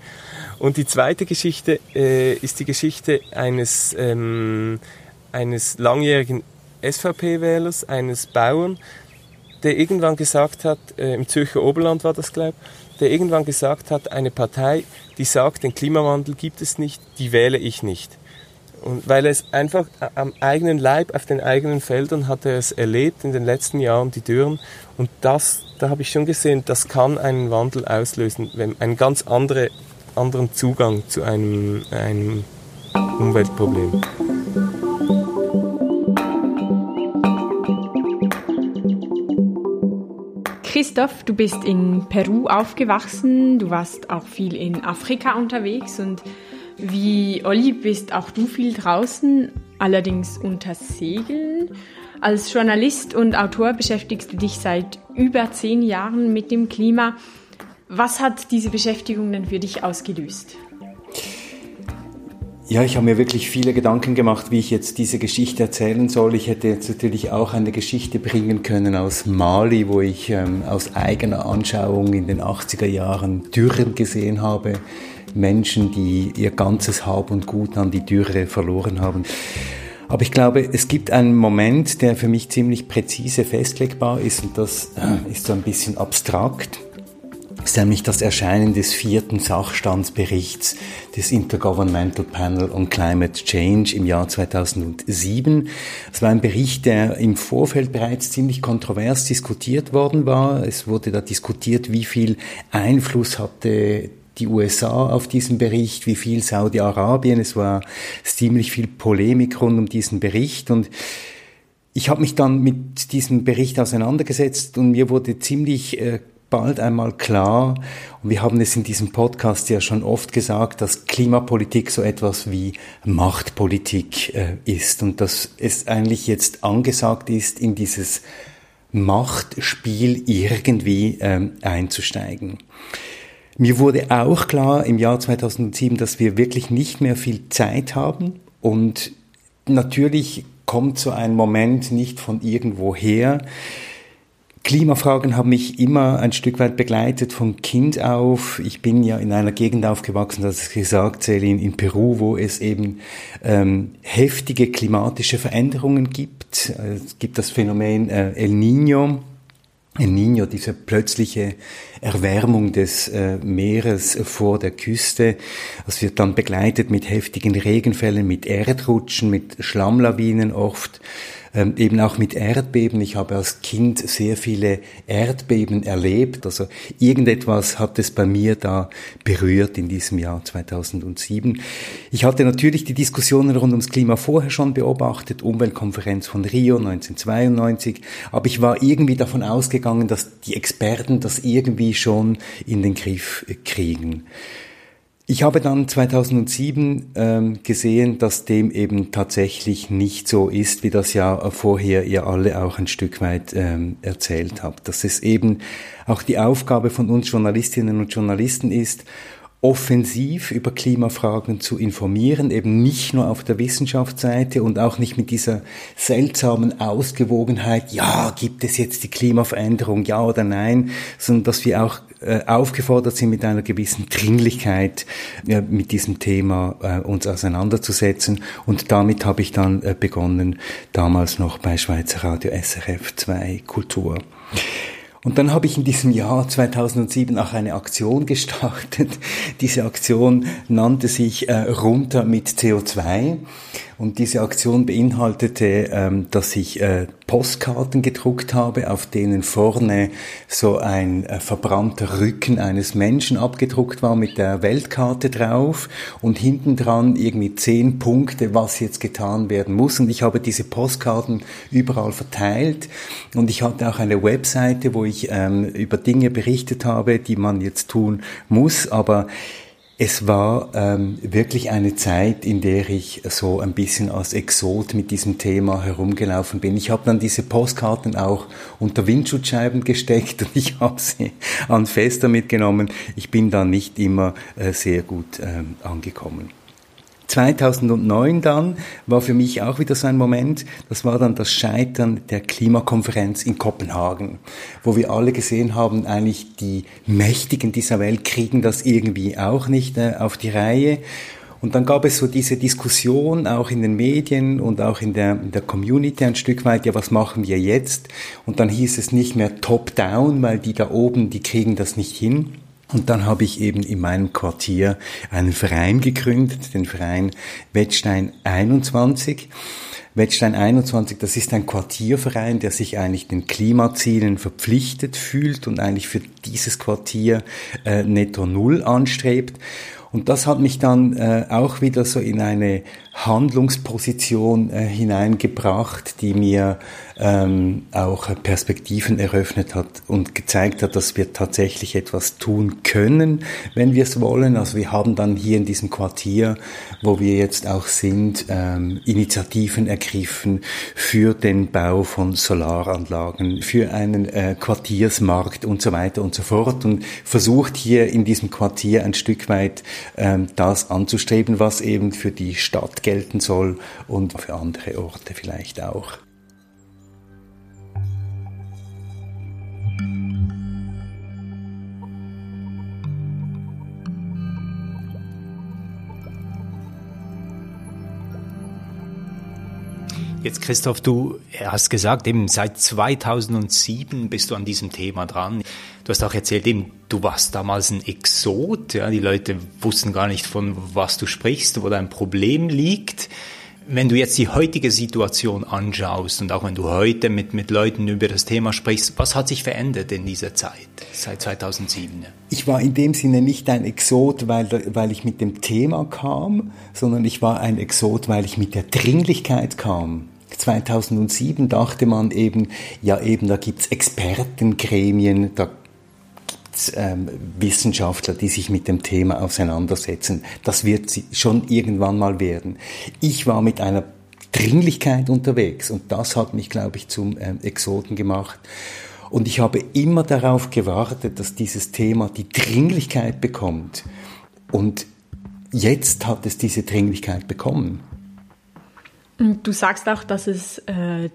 Und die zweite Geschichte äh, ist die Geschichte eines, ähm, eines langjährigen SVP-Wählers, eines Bauern, der irgendwann gesagt hat, äh, im Zürcher Oberland war das, glaube ich, der irgendwann gesagt hat, eine Partei, die sagt, den Klimawandel gibt es nicht, die wähle ich nicht. Und weil er es einfach am eigenen Leib, auf den eigenen Feldern hat er es erlebt in den letzten Jahren, die Dürren. Und das, da habe ich schon gesehen, das kann einen Wandel auslösen, wenn einen ganz andere, anderen Zugang zu einem, einem Umweltproblem. Christoph, du bist in Peru aufgewachsen, du warst auch viel in Afrika unterwegs und wie Olli bist auch du viel draußen, allerdings unter Segeln. Als Journalist und Autor beschäftigst du dich seit über zehn Jahren mit dem Klima. Was hat diese Beschäftigung denn für dich ausgelöst? Ja, ich habe mir wirklich viele Gedanken gemacht, wie ich jetzt diese Geschichte erzählen soll. Ich hätte jetzt natürlich auch eine Geschichte bringen können aus Mali, wo ich ähm, aus eigener Anschauung in den 80er Jahren Dürren gesehen habe. Menschen, die ihr ganzes Hab und Gut an die Dürre verloren haben. Aber ich glaube, es gibt einen Moment, der für mich ziemlich präzise festlegbar ist und das äh, ist so ein bisschen abstrakt ist nämlich das Erscheinen des vierten Sachstandsberichts des Intergovernmental Panel on Climate Change im Jahr 2007. Es war ein Bericht, der im Vorfeld bereits ziemlich kontrovers diskutiert worden war. Es wurde da diskutiert, wie viel Einfluss hatte die USA auf diesen Bericht, wie viel Saudi-Arabien. Es war ziemlich viel Polemik rund um diesen Bericht und ich habe mich dann mit diesem Bericht auseinandergesetzt und mir wurde ziemlich äh, bald einmal klar, und wir haben es in diesem Podcast ja schon oft gesagt, dass Klimapolitik so etwas wie Machtpolitik äh, ist. Und dass es eigentlich jetzt angesagt ist, in dieses Machtspiel irgendwie ähm, einzusteigen. Mir wurde auch klar im Jahr 2007, dass wir wirklich nicht mehr viel Zeit haben. Und natürlich kommt so ein Moment nicht von irgendwoher, Klimafragen haben mich immer ein Stück weit begleitet von Kind auf. Ich bin ja in einer Gegend aufgewachsen, das ist gesagt, Celine, in Peru, wo es eben ähm, heftige klimatische Veränderungen gibt. Es gibt das Phänomen äh, El Niño, El Niño, diese plötzliche Erwärmung des äh, Meeres vor der Küste. Das wird dann begleitet mit heftigen Regenfällen, mit Erdrutschen, mit Schlammlawinen oft ähm, eben auch mit Erdbeben. Ich habe als Kind sehr viele Erdbeben erlebt. Also irgendetwas hat es bei mir da berührt in diesem Jahr 2007. Ich hatte natürlich die Diskussionen rund ums Klima vorher schon beobachtet, Umweltkonferenz von Rio 1992, aber ich war irgendwie davon ausgegangen, dass die Experten das irgendwie schon in den Griff kriegen. Ich habe dann 2007 ähm, gesehen, dass dem eben tatsächlich nicht so ist, wie das ja vorher ihr alle auch ein Stück weit ähm, erzählt habt. Dass es eben auch die Aufgabe von uns Journalistinnen und Journalisten ist, offensiv über Klimafragen zu informieren, eben nicht nur auf der Wissenschaftsseite und auch nicht mit dieser seltsamen Ausgewogenheit, ja, gibt es jetzt die Klimaveränderung, ja oder nein, sondern dass wir auch äh, aufgefordert sind, mit einer gewissen Dringlichkeit äh, mit diesem Thema äh, uns auseinanderzusetzen. Und damit habe ich dann äh, begonnen, damals noch bei Schweizer Radio SRF 2 Kultur. Und dann habe ich in diesem Jahr 2007 auch eine Aktion gestartet. Diese Aktion nannte sich äh, Runter mit CO2. Und diese Aktion beinhaltete, ähm, dass ich äh, Postkarten gedruckt habe, auf denen vorne so ein äh, verbrannter Rücken eines Menschen abgedruckt war mit der Weltkarte drauf und hinten dran irgendwie zehn Punkte, was jetzt getan werden muss. Und ich habe diese Postkarten überall verteilt und ich hatte auch eine Webseite, wo ich ähm, über Dinge berichtet habe, die man jetzt tun muss, aber es war ähm, wirklich eine Zeit, in der ich so ein bisschen als Exot mit diesem Thema herumgelaufen bin. Ich habe dann diese Postkarten auch unter Windschutzscheiben gesteckt und ich habe sie an Fester mitgenommen. Ich bin da nicht immer äh, sehr gut ähm, angekommen. 2009 dann war für mich auch wieder so ein Moment, das war dann das Scheitern der Klimakonferenz in Kopenhagen, wo wir alle gesehen haben, eigentlich die Mächtigen dieser Welt kriegen das irgendwie auch nicht äh, auf die Reihe. Und dann gab es so diese Diskussion auch in den Medien und auch in der, in der Community ein Stück weit, ja, was machen wir jetzt? Und dann hieß es nicht mehr top-down, weil die da oben, die kriegen das nicht hin und dann habe ich eben in meinem Quartier einen Verein gegründet, den Verein Wettstein 21. Wettstein 21, das ist ein Quartierverein, der sich eigentlich den Klimazielen verpflichtet fühlt und eigentlich für dieses Quartier äh, netto Null anstrebt. Und das hat mich dann äh, auch wieder so in eine Handlungsposition äh, hineingebracht, die mir ähm, auch Perspektiven eröffnet hat und gezeigt hat, dass wir tatsächlich etwas tun können, wenn wir es wollen. Also wir haben dann hier in diesem Quartier, wo wir jetzt auch sind, ähm, Initiativen ergriffen für den Bau von Solaranlagen, für einen äh, Quartiersmarkt und so weiter und so fort und versucht hier in diesem Quartier ein Stück weit ähm, das anzustreben, was eben für die Stadt gelten soll und für andere Orte vielleicht auch. Jetzt Christoph, du hast gesagt, eben seit 2007 bist du an diesem Thema dran. Du hast auch erzählt, eben, du warst damals ein Exot, ja, die Leute wussten gar nicht von was du sprichst, wo dein Problem liegt. Wenn du jetzt die heutige Situation anschaust und auch wenn du heute mit, mit Leuten über das Thema sprichst, was hat sich verändert in dieser Zeit, seit 2007? Ich war in dem Sinne nicht ein Exot, weil, weil ich mit dem Thema kam, sondern ich war ein Exot, weil ich mit der Dringlichkeit kam. 2007 dachte man eben, ja eben, da gibt's Expertengremien, da ähm, Wissenschaftler, die sich mit dem Thema auseinandersetzen. Das wird schon irgendwann mal werden. Ich war mit einer Dringlichkeit unterwegs und das hat mich, glaube ich, zum ähm, Exoten gemacht. Und ich habe immer darauf gewartet, dass dieses Thema die Dringlichkeit bekommt. Und jetzt hat es diese Dringlichkeit bekommen. Du sagst auch, dass es äh,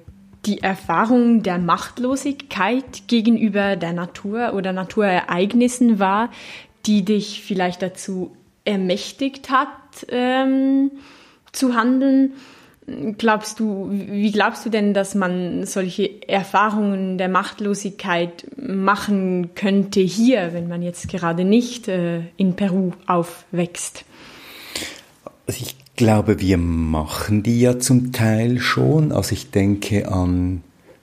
die Erfahrung der Machtlosigkeit gegenüber der Natur oder Naturereignissen war, die dich vielleicht dazu ermächtigt hat, ähm, zu handeln? Glaubst du, wie glaubst du denn, dass man solche Erfahrungen der Machtlosigkeit machen könnte hier, wenn man jetzt gerade nicht äh, in Peru aufwächst? Also ich glaube, wir machen die ja zum Teil schon. Also ich denke an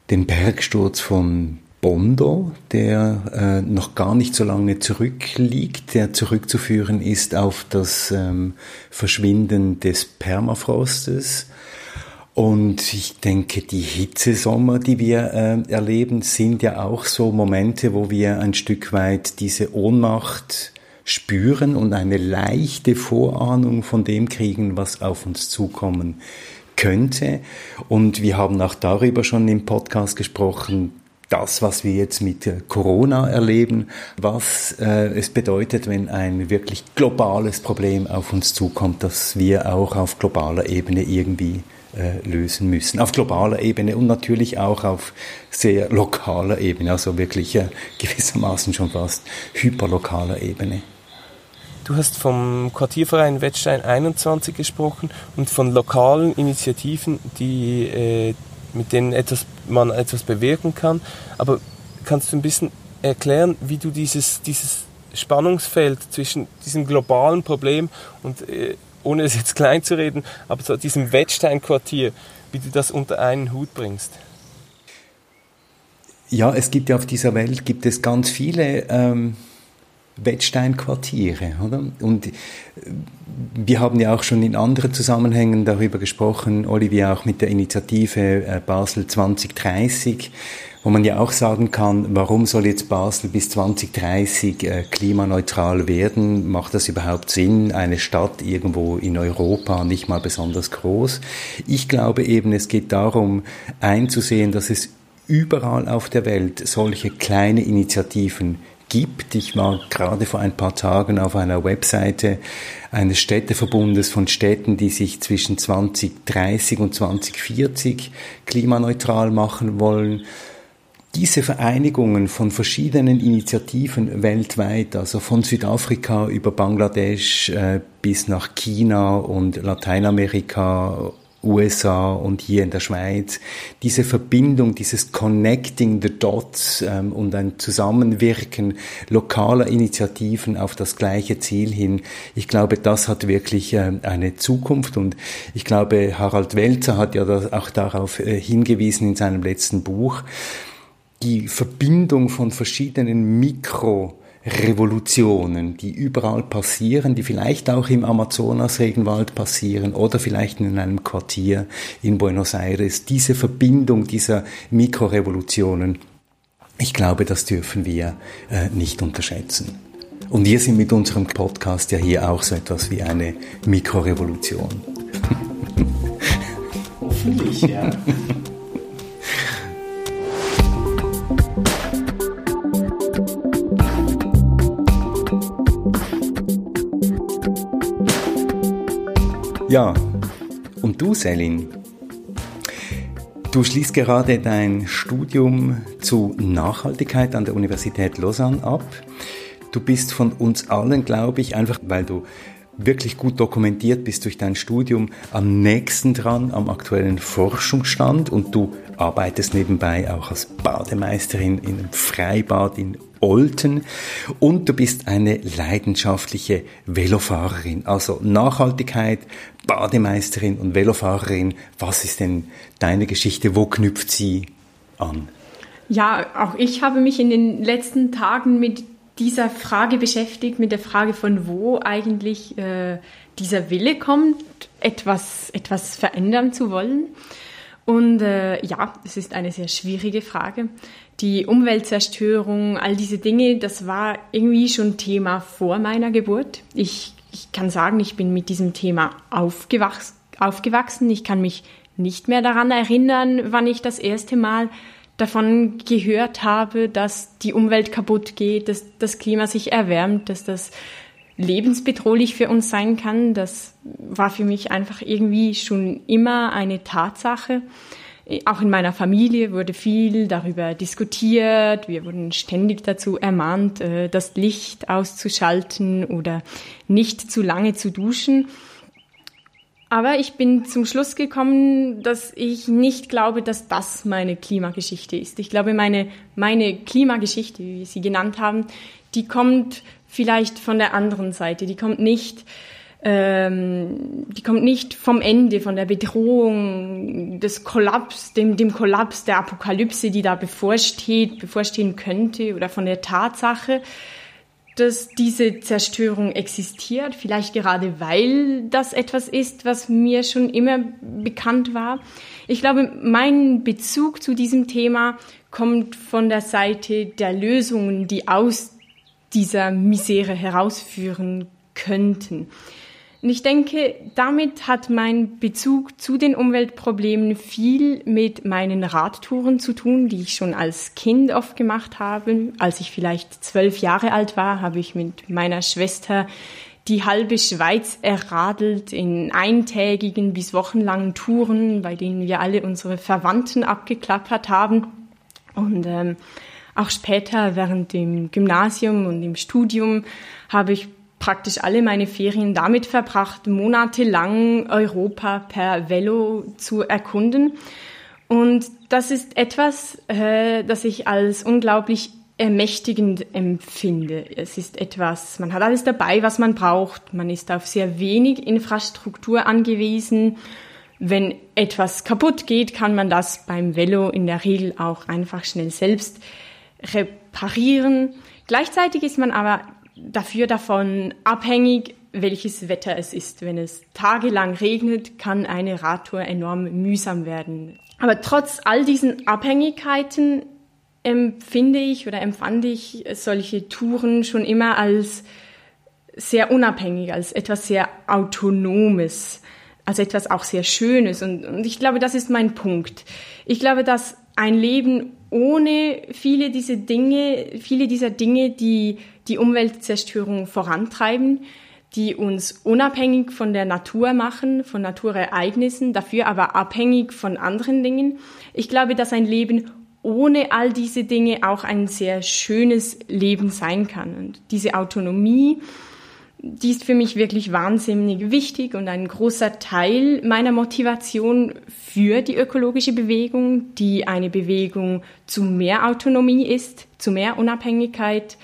den Bergsturz von Bondo, der äh, noch gar nicht so lange zurückliegt, der zurückzuführen ist auf das ähm, Verschwinden des Permafrostes. Und ich denke, die Hitzesommer, die wir äh, erleben, sind ja auch so Momente, wo wir ein Stück weit diese Ohnmacht spüren und eine leichte Vorahnung von dem kriegen, was auf uns zukommen könnte. Und wir haben auch darüber schon im Podcast gesprochen, das, was wir jetzt mit Corona erleben, was äh, es bedeutet, wenn ein wirklich globales Problem auf uns zukommt, dass wir auch auf globaler Ebene irgendwie äh, lösen müssen. Auf globaler Ebene und natürlich auch auf sehr lokaler Ebene, also wirklich äh, gewissermaßen schon fast hyperlokaler Ebene. Du hast vom Quartierverein Wettstein 21 gesprochen und von lokalen Initiativen, die äh, mit denen etwas, man etwas bewirken kann. Aber kannst du ein bisschen erklären, wie du dieses, dieses Spannungsfeld zwischen diesem globalen Problem und, äh, ohne es jetzt klein zu reden, aber so diesem Wettstein-Quartier, wie du das unter einen Hut bringst? Ja, es gibt ja auf dieser Welt gibt es ganz viele ähm, Wettsteinquartiere, oder? Und äh, wir haben ja auch schon in anderen Zusammenhängen darüber gesprochen, Olivier, auch mit der Initiative äh, Basel 2030, wo man ja auch sagen kann, warum soll jetzt Basel bis 2030 äh, klimaneutral werden? Macht das überhaupt Sinn? Eine Stadt irgendwo in Europa, nicht mal besonders groß. Ich glaube eben, es geht darum, einzusehen, dass es überall auf der Welt solche kleine Initiativen gibt. Ich war gerade vor ein paar Tagen auf einer Webseite eines Städteverbundes von Städten, die sich zwischen 2030 und 2040 klimaneutral machen wollen. Diese Vereinigungen von verschiedenen Initiativen weltweit, also von Südafrika über Bangladesch äh, bis nach China und Lateinamerika USA und hier in der Schweiz, diese Verbindung, dieses Connecting the Dots ähm, und ein Zusammenwirken lokaler Initiativen auf das gleiche Ziel hin, ich glaube, das hat wirklich äh, eine Zukunft. Und ich glaube, Harald Welzer hat ja auch darauf äh, hingewiesen in seinem letzten Buch, die Verbindung von verschiedenen Mikro Revolutionen, die überall passieren, die vielleicht auch im Amazonas-Regenwald passieren oder vielleicht in einem Quartier in Buenos Aires. Diese Verbindung dieser Mikrorevolutionen, ich glaube, das dürfen wir äh, nicht unterschätzen. Und wir sind mit unserem Podcast ja hier auch so etwas wie eine Mikrorevolution. Hoffentlich, ja. Ja, und du, Selin? Du schließt gerade dein Studium zu Nachhaltigkeit an der Universität Lausanne ab. Du bist von uns allen, glaube ich, einfach weil du wirklich gut dokumentiert bist durch dein Studium, am nächsten dran am aktuellen Forschungsstand und du arbeitest nebenbei auch als Bademeisterin in einem Freibad in Olten und du bist eine leidenschaftliche Velofahrerin. Also Nachhaltigkeit, Bademeisterin und Velofahrerin. Was ist denn deine Geschichte? Wo knüpft sie an? Ja, auch ich habe mich in den letzten Tagen mit dieser Frage beschäftigt, mit der Frage von wo eigentlich äh, dieser Wille kommt, etwas, etwas verändern zu wollen. Und äh, ja, es ist eine sehr schwierige Frage. Die Umweltzerstörung, all diese Dinge, das war irgendwie schon Thema vor meiner Geburt. Ich, ich kann sagen, ich bin mit diesem Thema aufgewachs aufgewachsen. Ich kann mich nicht mehr daran erinnern, wann ich das erste Mal davon gehört habe, dass die Umwelt kaputt geht, dass das Klima sich erwärmt, dass das lebensbedrohlich für uns sein kann. Das war für mich einfach irgendwie schon immer eine Tatsache. Auch in meiner Familie wurde viel darüber diskutiert. Wir wurden ständig dazu ermahnt, äh, das Licht auszuschalten oder nicht zu lange zu duschen. Aber ich bin zum Schluss gekommen, dass ich nicht glaube, dass das meine Klimageschichte ist. Ich glaube, meine, meine Klimageschichte, wie sie genannt haben, die kommt vielleicht von der anderen Seite. Die kommt nicht ähm, die kommt nicht vom Ende, von der Bedrohung, des Kollaps, dem, dem Kollaps der Apokalypse, die da bevorsteht, bevorstehen könnte, oder von der Tatsache, dass diese Zerstörung existiert, vielleicht gerade weil das etwas ist, was mir schon immer bekannt war. Ich glaube, mein Bezug zu diesem Thema kommt von der Seite der Lösungen, die aus dieser Misere herausführen könnten. Und ich denke, damit hat mein Bezug zu den Umweltproblemen viel mit meinen Radtouren zu tun, die ich schon als Kind oft gemacht habe. Als ich vielleicht zwölf Jahre alt war, habe ich mit meiner Schwester die halbe Schweiz erradelt in eintägigen bis wochenlangen Touren, bei denen wir alle unsere Verwandten abgeklappert haben. Und ähm, auch später während dem Gymnasium und im Studium habe ich praktisch alle meine Ferien damit verbracht, monatelang Europa per Velo zu erkunden. Und das ist etwas, äh, das ich als unglaublich ermächtigend empfinde. Es ist etwas, man hat alles dabei, was man braucht. Man ist auf sehr wenig Infrastruktur angewiesen. Wenn etwas kaputt geht, kann man das beim Velo in der Regel auch einfach schnell selbst reparieren. Gleichzeitig ist man aber dafür davon abhängig, welches Wetter es ist. Wenn es tagelang regnet, kann eine Radtour enorm mühsam werden. Aber trotz all diesen Abhängigkeiten empfinde ich oder empfand ich solche Touren schon immer als sehr unabhängig, als etwas sehr Autonomes, als etwas auch sehr Schönes. Und, und ich glaube, das ist mein Punkt. Ich glaube, dass ein Leben ohne viele dieser Dinge, viele dieser Dinge, die die Umweltzerstörung vorantreiben, die uns unabhängig von der Natur machen, von Naturereignissen, dafür aber abhängig von anderen Dingen. Ich glaube, dass ein Leben ohne all diese Dinge auch ein sehr schönes Leben sein kann. Und diese Autonomie, die ist für mich wirklich wahnsinnig wichtig und ein großer Teil meiner Motivation für die ökologische Bewegung, die eine Bewegung zu mehr Autonomie ist, zu mehr Unabhängigkeit,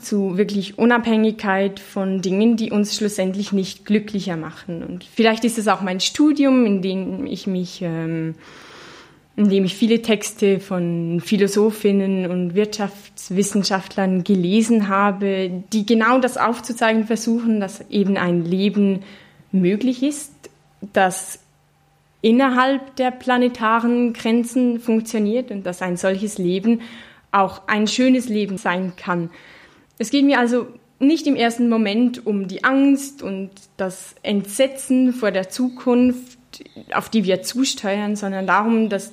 zu wirklich Unabhängigkeit von Dingen, die uns schlussendlich nicht glücklicher machen. Und vielleicht ist es auch mein Studium, in dem ich mich, ähm, in dem ich viele Texte von Philosophinnen und Wirtschaftswissenschaftlern gelesen habe, die genau das aufzuzeigen versuchen, dass eben ein Leben möglich ist, das innerhalb der planetaren Grenzen funktioniert und dass ein solches Leben auch ein schönes Leben sein kann. Es geht mir also nicht im ersten Moment um die Angst und das Entsetzen vor der Zukunft, auf die wir zusteuern, sondern darum, dass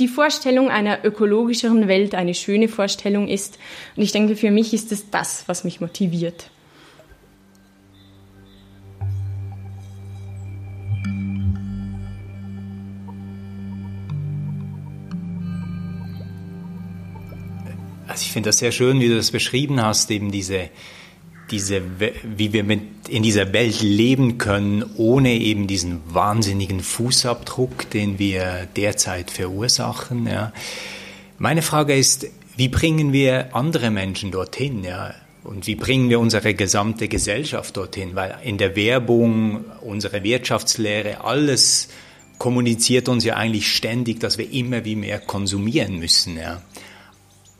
die Vorstellung einer ökologischeren Welt eine schöne Vorstellung ist. Und ich denke, für mich ist es das, was mich motiviert. Also ich finde das sehr schön, wie du das beschrieben hast, eben diese, diese, wie wir mit in dieser Welt leben können, ohne eben diesen wahnsinnigen Fußabdruck, den wir derzeit verursachen. Ja. Meine Frage ist, wie bringen wir andere Menschen dorthin? Ja? Und wie bringen wir unsere gesamte Gesellschaft dorthin? Weil in der Werbung, unsere Wirtschaftslehre, alles kommuniziert uns ja eigentlich ständig, dass wir immer wie mehr konsumieren müssen. Ja.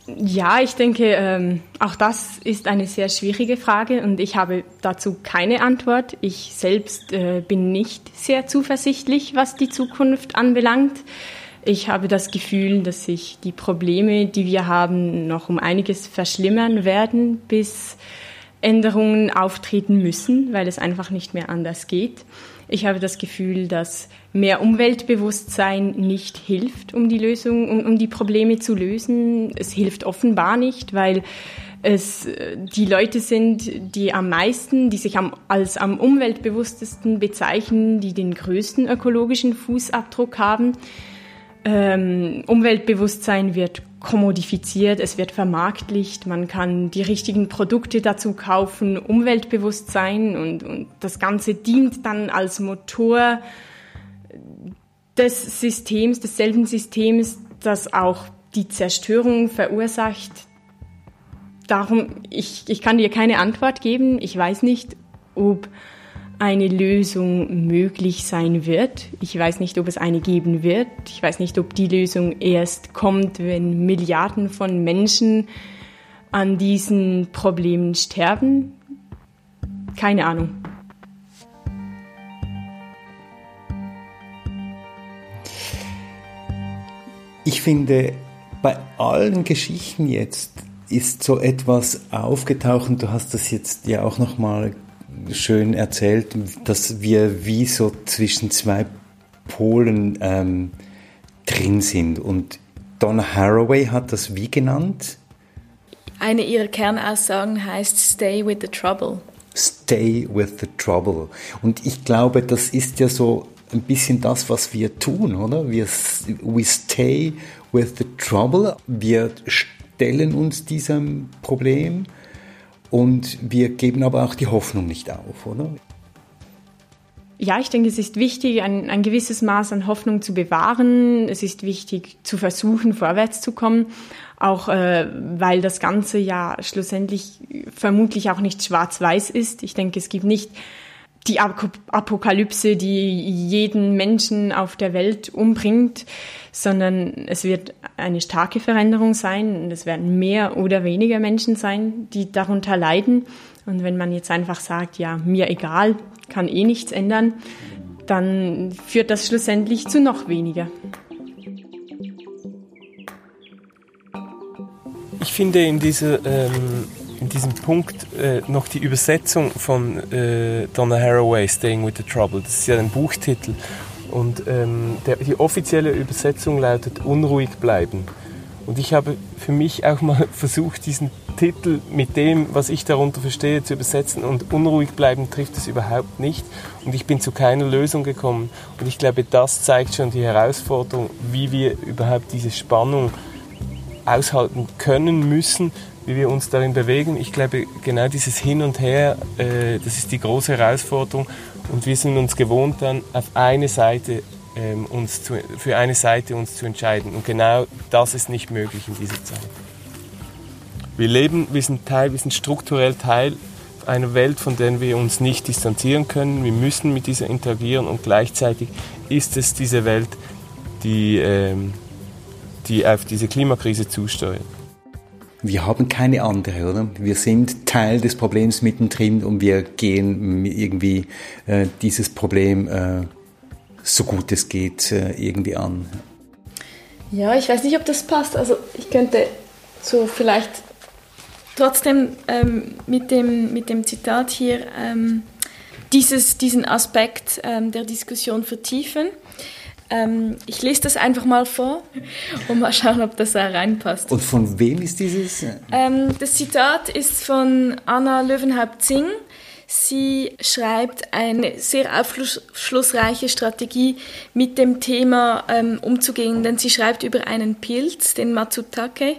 Ja, ich denke, ähm, auch das ist eine sehr schwierige Frage und ich habe dazu keine Antwort. Ich selbst äh, bin nicht sehr zuversichtlich, was die Zukunft anbelangt. Ich habe das Gefühl, dass sich die Probleme, die wir haben, noch um einiges verschlimmern werden, bis Änderungen auftreten müssen, weil es einfach nicht mehr anders geht. Ich habe das Gefühl, dass mehr Umweltbewusstsein nicht hilft, um die Lösung, um, um die Probleme zu lösen. Es hilft offenbar nicht, weil es die Leute sind, die am meisten, die sich am, als am umweltbewusstesten bezeichnen, die den größten ökologischen Fußabdruck haben. Ähm, Umweltbewusstsein wird kommodifiziert, es wird vermarktlicht, man kann die richtigen Produkte dazu kaufen, Umweltbewusstsein und, und das Ganze dient dann als Motor des Systems, desselben Systems, das auch die Zerstörung verursacht. Darum, ich, ich kann dir keine Antwort geben. Ich weiß nicht, ob eine Lösung möglich sein wird. Ich weiß nicht, ob es eine geben wird. Ich weiß nicht, ob die Lösung erst kommt, wenn Milliarden von Menschen an diesen Problemen sterben. Keine Ahnung. Ich finde, bei allen Geschichten jetzt ist so etwas aufgetaucht du hast das jetzt ja auch nochmal schön erzählt, dass wir wie so zwischen zwei Polen ähm, drin sind. Und Donna Haraway hat das wie genannt? Eine ihrer Kernaussagen heißt Stay with the Trouble. Stay with the Trouble. Und ich glaube, das ist ja so ein bisschen das, was wir tun, oder? Wir we stay with the trouble. Wir stellen uns diesem Problem und wir geben aber auch die Hoffnung nicht auf, oder? Ja, ich denke, es ist wichtig, ein, ein gewisses Maß an Hoffnung zu bewahren. Es ist wichtig, zu versuchen, vorwärts zu kommen, auch äh, weil das Ganze ja schlussendlich vermutlich auch nicht schwarz-weiß ist. Ich denke, es gibt nicht die Apokalypse, die jeden Menschen auf der Welt umbringt, sondern es wird eine starke Veränderung sein und es werden mehr oder weniger Menschen sein, die darunter leiden. Und wenn man jetzt einfach sagt, ja, mir egal, kann eh nichts ändern, dann führt das schlussendlich zu noch weniger. Ich finde in dieser ähm in diesem Punkt äh, noch die Übersetzung von äh, Donna Haraway, Staying with the Trouble. Das ist ja ein Buchtitel. Und ähm, der, die offizielle Übersetzung lautet Unruhig bleiben. Und ich habe für mich auch mal versucht, diesen Titel mit dem, was ich darunter verstehe, zu übersetzen. Und unruhig bleiben trifft es überhaupt nicht. Und ich bin zu keiner Lösung gekommen. Und ich glaube, das zeigt schon die Herausforderung, wie wir überhaupt diese Spannung aushalten können müssen, wie wir uns darin bewegen. Ich glaube, genau dieses Hin und Her, äh, das ist die große Herausforderung. Und wir sind uns gewohnt, dann auf eine Seite ähm, uns zu, für eine Seite uns zu entscheiden. Und genau das ist nicht möglich in dieser Zeit. Wir leben, wir sind Teil, wir sind strukturell Teil einer Welt, von der wir uns nicht distanzieren können. Wir müssen mit dieser interagieren und gleichzeitig ist es diese Welt, die, ähm, die auf diese Klimakrise zusteuert wir haben keine andere, oder? Wir sind Teil des Problems mittendrin und wir gehen irgendwie äh, dieses Problem äh, so gut es geht äh, irgendwie an. Ja, ich weiß nicht, ob das passt. Also ich könnte so vielleicht trotzdem ähm, mit, dem, mit dem Zitat hier ähm, dieses, diesen Aspekt ähm, der Diskussion vertiefen. Ähm, ich lese das einfach mal vor und mal schauen, ob das da reinpasst. Und von wem ist dieses? Ähm, das Zitat ist von Anna Löwenhaupt-Zing. Sie schreibt eine sehr aufschlussreiche Strategie mit dem Thema ähm, umzugehen, denn sie schreibt über einen Pilz, den Matsutake.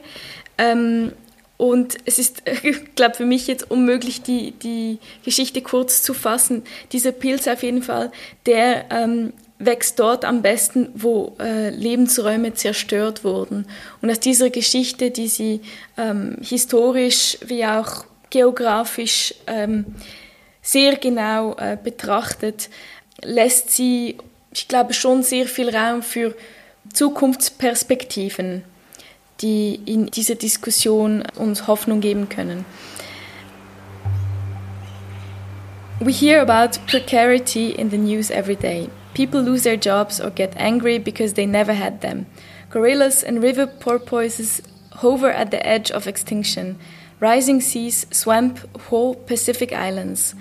Ähm, und es ist, ich glaube, für mich jetzt unmöglich, die, die Geschichte kurz zu fassen. Dieser Pilz auf jeden Fall, der ähm, wächst dort am besten, wo äh, Lebensräume zerstört wurden. Und aus dieser Geschichte, die sie ähm, historisch wie auch geografisch ähm, sehr genau äh, betrachtet, lässt sie, ich glaube, schon sehr viel Raum für Zukunftsperspektiven, die in dieser Diskussion uns Hoffnung geben können. We hear about precarity in the news every day. People lose their jobs or get angry because they never had them. Gorillas and river porpoises hover at the edge of extinction. Rising seas swamp whole Pacific islands.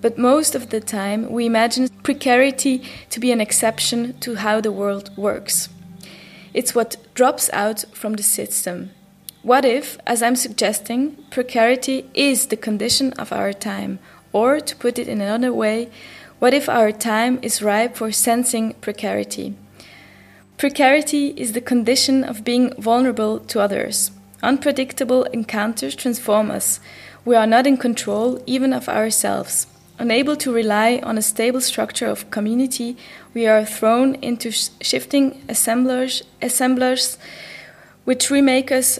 But most of the time, we imagine precarity to be an exception to how the world works. It's what drops out from the system. What if, as I'm suggesting, precarity is the condition of our time? Or, to put it in another way, what if our time is ripe for sensing precarity? Precarity is the condition of being vulnerable to others. Unpredictable encounters transform us. We are not in control even of ourselves. Unable to rely on a stable structure of community, we are thrown into sh shifting assemblers, assemblers which remake us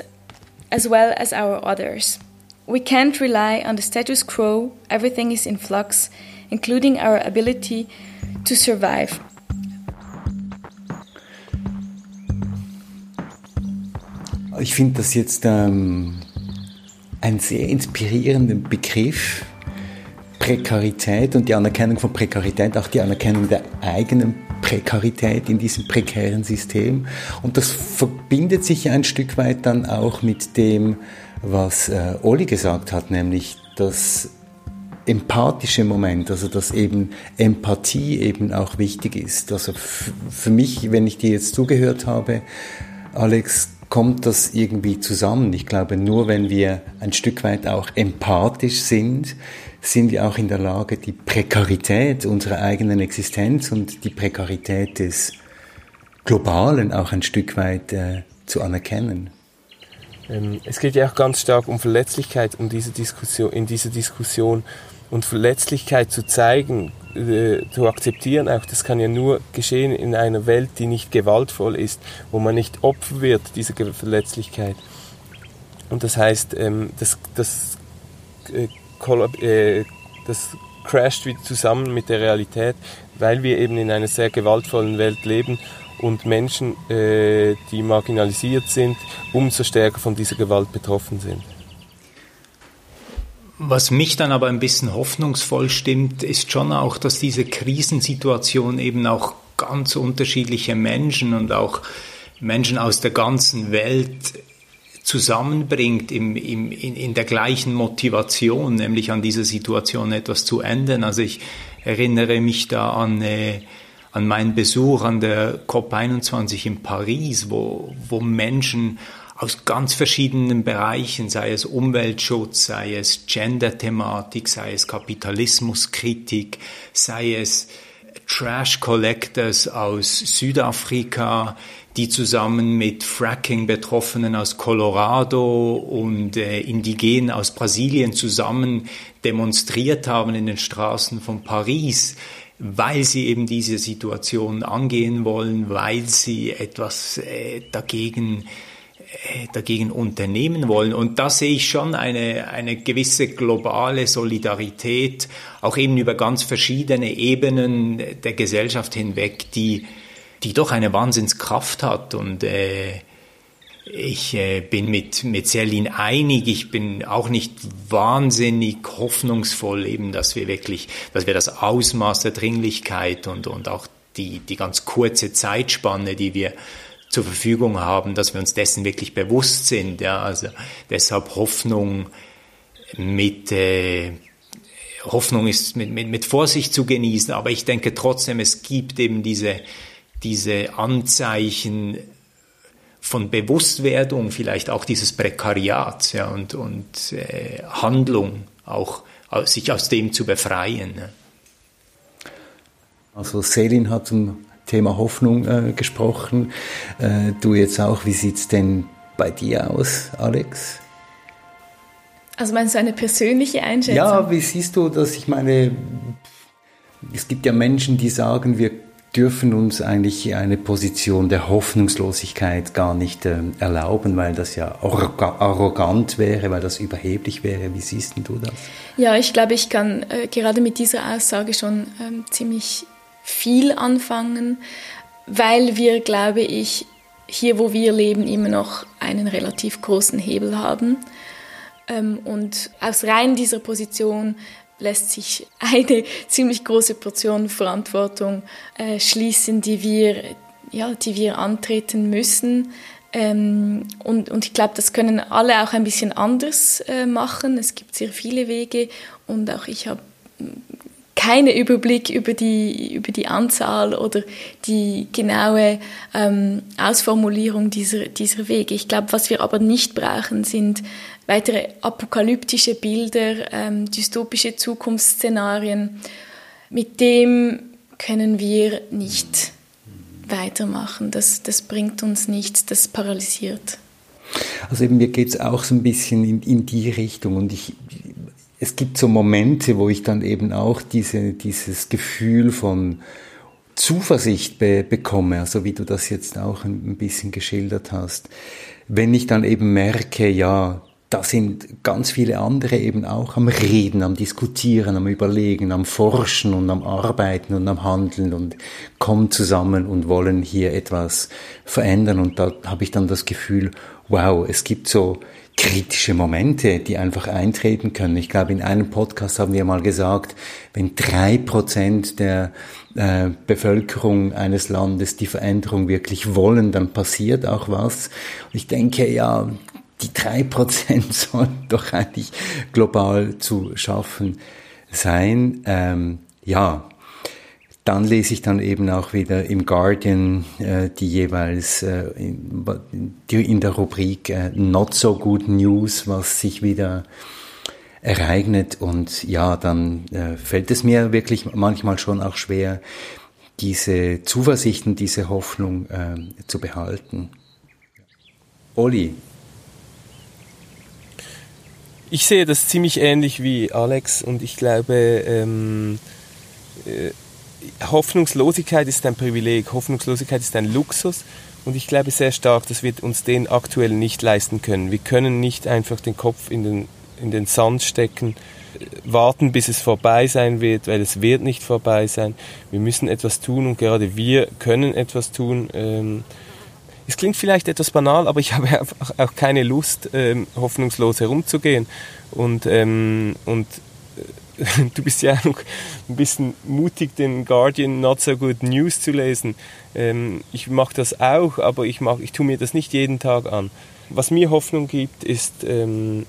as well as our others. We can't rely on the status quo, everything is in flux, including our ability to survive. Ich finde das jetzt ähm, einen sehr inspirierenden Begriff. Prekarität und die Anerkennung von Prekarität, auch die Anerkennung der eigenen Prekarität in diesem prekären System. Und das verbindet sich ein Stück weit dann auch mit dem, was äh, Oli gesagt hat, nämlich das empathische Moment, also dass eben Empathie eben auch wichtig ist. Also für mich, wenn ich dir jetzt zugehört habe, Alex, kommt das irgendwie zusammen. Ich glaube, nur wenn wir ein Stück weit auch empathisch sind, sind wir auch in der Lage, die Prekarität unserer eigenen Existenz und die Prekarität des Globalen auch ein Stück weit äh, zu anerkennen. Ähm, es geht ja auch ganz stark um Verletzlichkeit um diese Diskussion, in dieser Diskussion und Verletzlichkeit zu zeigen, äh, zu akzeptieren, auch das kann ja nur geschehen in einer Welt, die nicht gewaltvoll ist, wo man nicht Opfer wird dieser Verletzlichkeit. Und das heißt, ähm, das, das, äh, äh, das crasht wieder zusammen mit der Realität, weil wir eben in einer sehr gewaltvollen Welt leben und Menschen, die marginalisiert sind, umso stärker von dieser Gewalt betroffen sind. Was mich dann aber ein bisschen hoffnungsvoll stimmt, ist schon auch, dass diese Krisensituation eben auch ganz unterschiedliche Menschen und auch Menschen aus der ganzen Welt zusammenbringt im, im, in, in der gleichen Motivation, nämlich an dieser Situation etwas zu ändern. Also ich erinnere mich da an, äh, an meinen Besuch an der COP21 in Paris, wo, wo Menschen aus ganz verschiedenen Bereichen, sei es Umweltschutz, sei es Gender-Thematik, sei es Kapitalismuskritik, sei es Trash Collectors aus Südafrika, die zusammen mit Fracking-Betroffenen aus Colorado und äh, Indigenen aus Brasilien zusammen demonstriert haben in den Straßen von Paris, weil sie eben diese Situation angehen wollen, weil sie etwas äh, dagegen dagegen unternehmen wollen. Und da sehe ich schon eine, eine gewisse globale Solidarität, auch eben über ganz verschiedene Ebenen der Gesellschaft hinweg, die, die doch eine Wahnsinnskraft hat. Und äh, ich äh, bin mit, mit Selin einig. Ich bin auch nicht wahnsinnig hoffnungsvoll, eben, dass wir wirklich, dass wir das Ausmaß der Dringlichkeit und, und auch die, die ganz kurze Zeitspanne, die wir zur Verfügung haben, dass wir uns dessen wirklich bewusst sind. Ja, also deshalb Hoffnung mit äh, Hoffnung ist mit, mit, mit Vorsicht zu genießen, aber ich denke trotzdem, es gibt eben diese, diese Anzeichen von Bewusstwerdung, vielleicht auch dieses Prekariat ja, und, und äh, Handlung, auch sich aus dem zu befreien. Ne? Also Selin hat zum Thema Hoffnung äh, gesprochen. Äh, du jetzt auch, wie sieht es denn bei dir aus, Alex? Also meinst du eine persönliche Einschätzung? Ja, wie siehst du das? Ich meine, es gibt ja Menschen, die sagen, wir dürfen uns eigentlich eine Position der Hoffnungslosigkeit gar nicht äh, erlauben, weil das ja arrogant wäre, weil das überheblich wäre. Wie siehst du das? Ja, ich glaube, ich kann äh, gerade mit dieser Aussage schon ähm, ziemlich viel anfangen, weil wir, glaube ich, hier, wo wir leben, immer noch einen relativ großen Hebel haben. Ähm, und aus rein dieser Position lässt sich eine ziemlich große Portion Verantwortung äh, schließen, die wir, ja, die wir antreten müssen. Ähm, und, und ich glaube, das können alle auch ein bisschen anders äh, machen. Es gibt sehr viele Wege und auch ich habe keinen Überblick über die, über die Anzahl oder die genaue ähm, Ausformulierung dieser, dieser Wege. Ich glaube, was wir aber nicht brauchen, sind weitere apokalyptische Bilder, ähm, dystopische Zukunftsszenarien. Mit dem können wir nicht weitermachen. Das, das bringt uns nichts, das paralysiert. Also eben mir geht es auch so ein bisschen in, in die Richtung und ich, es gibt so Momente, wo ich dann eben auch diese, dieses Gefühl von Zuversicht be bekomme, also wie du das jetzt auch ein, ein bisschen geschildert hast. Wenn ich dann eben merke, ja, da sind ganz viele andere eben auch am Reden, am Diskutieren, am Überlegen, am Forschen und am Arbeiten und am Handeln und kommen zusammen und wollen hier etwas verändern. Und da habe ich dann das Gefühl, wow, es gibt so kritische Momente, die einfach eintreten können. Ich glaube, in einem Podcast haben wir mal gesagt, wenn drei Prozent der äh, Bevölkerung eines Landes die Veränderung wirklich wollen, dann passiert auch was. Und ich denke, ja, die drei Prozent sollen doch eigentlich global zu schaffen sein. Ähm, ja, dann lese ich dann eben auch wieder im Guardian äh, die jeweils äh, in, in, der Rubrik äh, Not so good news, was sich wieder ereignet. Und ja, dann äh, fällt es mir wirklich manchmal schon auch schwer, diese Zuversicht und diese Hoffnung äh, zu behalten. Olli. Ich sehe das ziemlich ähnlich wie Alex und ich glaube, ähm, äh, Hoffnungslosigkeit ist ein Privileg, Hoffnungslosigkeit ist ein Luxus und ich glaube sehr stark, dass wir uns den aktuell nicht leisten können. Wir können nicht einfach den Kopf in den, in den Sand stecken, warten, bis es vorbei sein wird, weil es wird nicht vorbei sein. Wir müssen etwas tun und gerade wir können etwas tun. Ähm, es klingt vielleicht etwas banal, aber ich habe auch keine Lust, ähm, hoffnungslos herumzugehen. Und, ähm, und du bist ja auch ein bisschen mutig, den Guardian Not So Good News zu lesen. Ähm, ich mache das auch, aber ich, mach, ich tue mir das nicht jeden Tag an. Was mir Hoffnung gibt, ist ähm,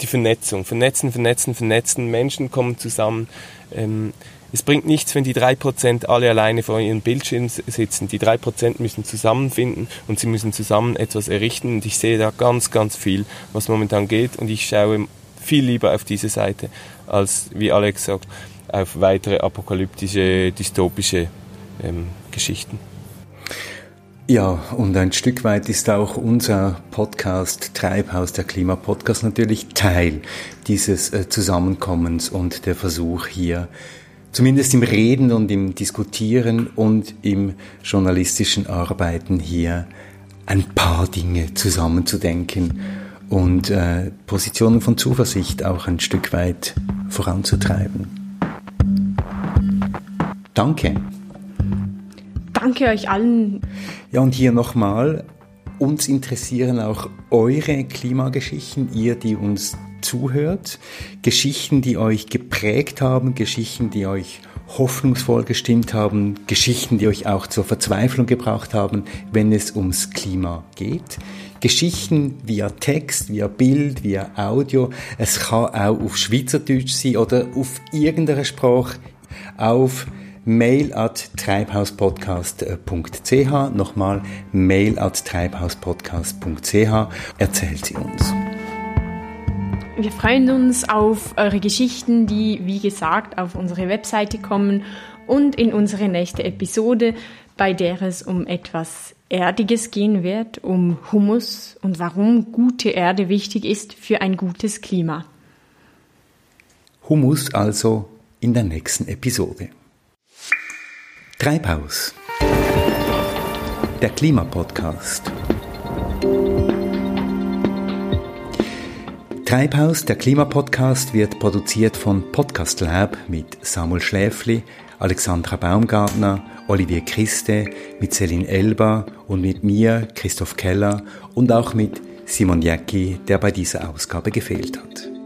die Vernetzung. Vernetzen, vernetzen, vernetzen. Menschen kommen zusammen. Ähm, es bringt nichts, wenn die 3% alle alleine vor ihren Bildschirmen sitzen. Die 3% müssen zusammenfinden und sie müssen zusammen etwas errichten. Und ich sehe da ganz, ganz viel, was momentan geht. Und ich schaue viel lieber auf diese Seite als, wie Alex sagt, auf weitere apokalyptische, dystopische ähm, Geschichten. Ja, und ein Stück weit ist auch unser Podcast Treibhaus, der Klimapodcast, natürlich Teil dieses äh, Zusammenkommens und der Versuch hier, zumindest im Reden und im Diskutieren und im journalistischen Arbeiten hier ein paar Dinge zusammenzudenken und äh, Positionen von Zuversicht auch ein Stück weit voranzutreiben. Danke. Danke euch allen. Ja, und hier nochmal, uns interessieren auch eure Klimageschichten, ihr, die uns zuhört. Geschichten, die euch geprägt haben, Geschichten, die euch hoffnungsvoll gestimmt haben, Geschichten, die euch auch zur Verzweiflung gebracht haben, wenn es ums Klima geht. Geschichten via Text, via Bild, via Audio. Es kann auch auf Schweizerdeutsch sein oder auf irgendeiner Sprache auf mail at treibhauspodcast.ch. Nochmal mail at treibhauspodcast.ch. Erzählt sie uns. Wir freuen uns auf eure Geschichten, die, wie gesagt, auf unsere Webseite kommen und in unsere nächste Episode, bei der es um etwas Erdiges gehen wird, um Humus und warum gute Erde wichtig ist für ein gutes Klima. Humus also in der nächsten Episode. Treibhaus. Der Klimapodcast. Treibhaus, der Klimapodcast, wird produziert von Podcast Lab mit Samuel Schläfli, Alexandra Baumgartner, Olivier Christe, mit Celine Elba und mit mir, Christoph Keller und auch mit Simon Jäcki, der bei dieser Ausgabe gefehlt hat.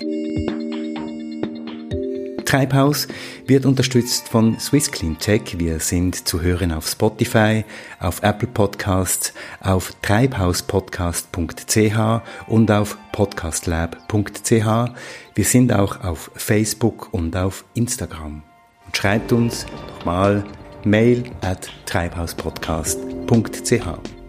Treibhaus wird unterstützt von Swiss Clean Tech. Wir sind zu hören auf Spotify, auf Apple Podcasts, auf treibhauspodcast.ch und auf podcastlab.ch. Wir sind auch auf Facebook und auf Instagram. Und schreibt uns nochmal mail at treibhauspodcast.ch.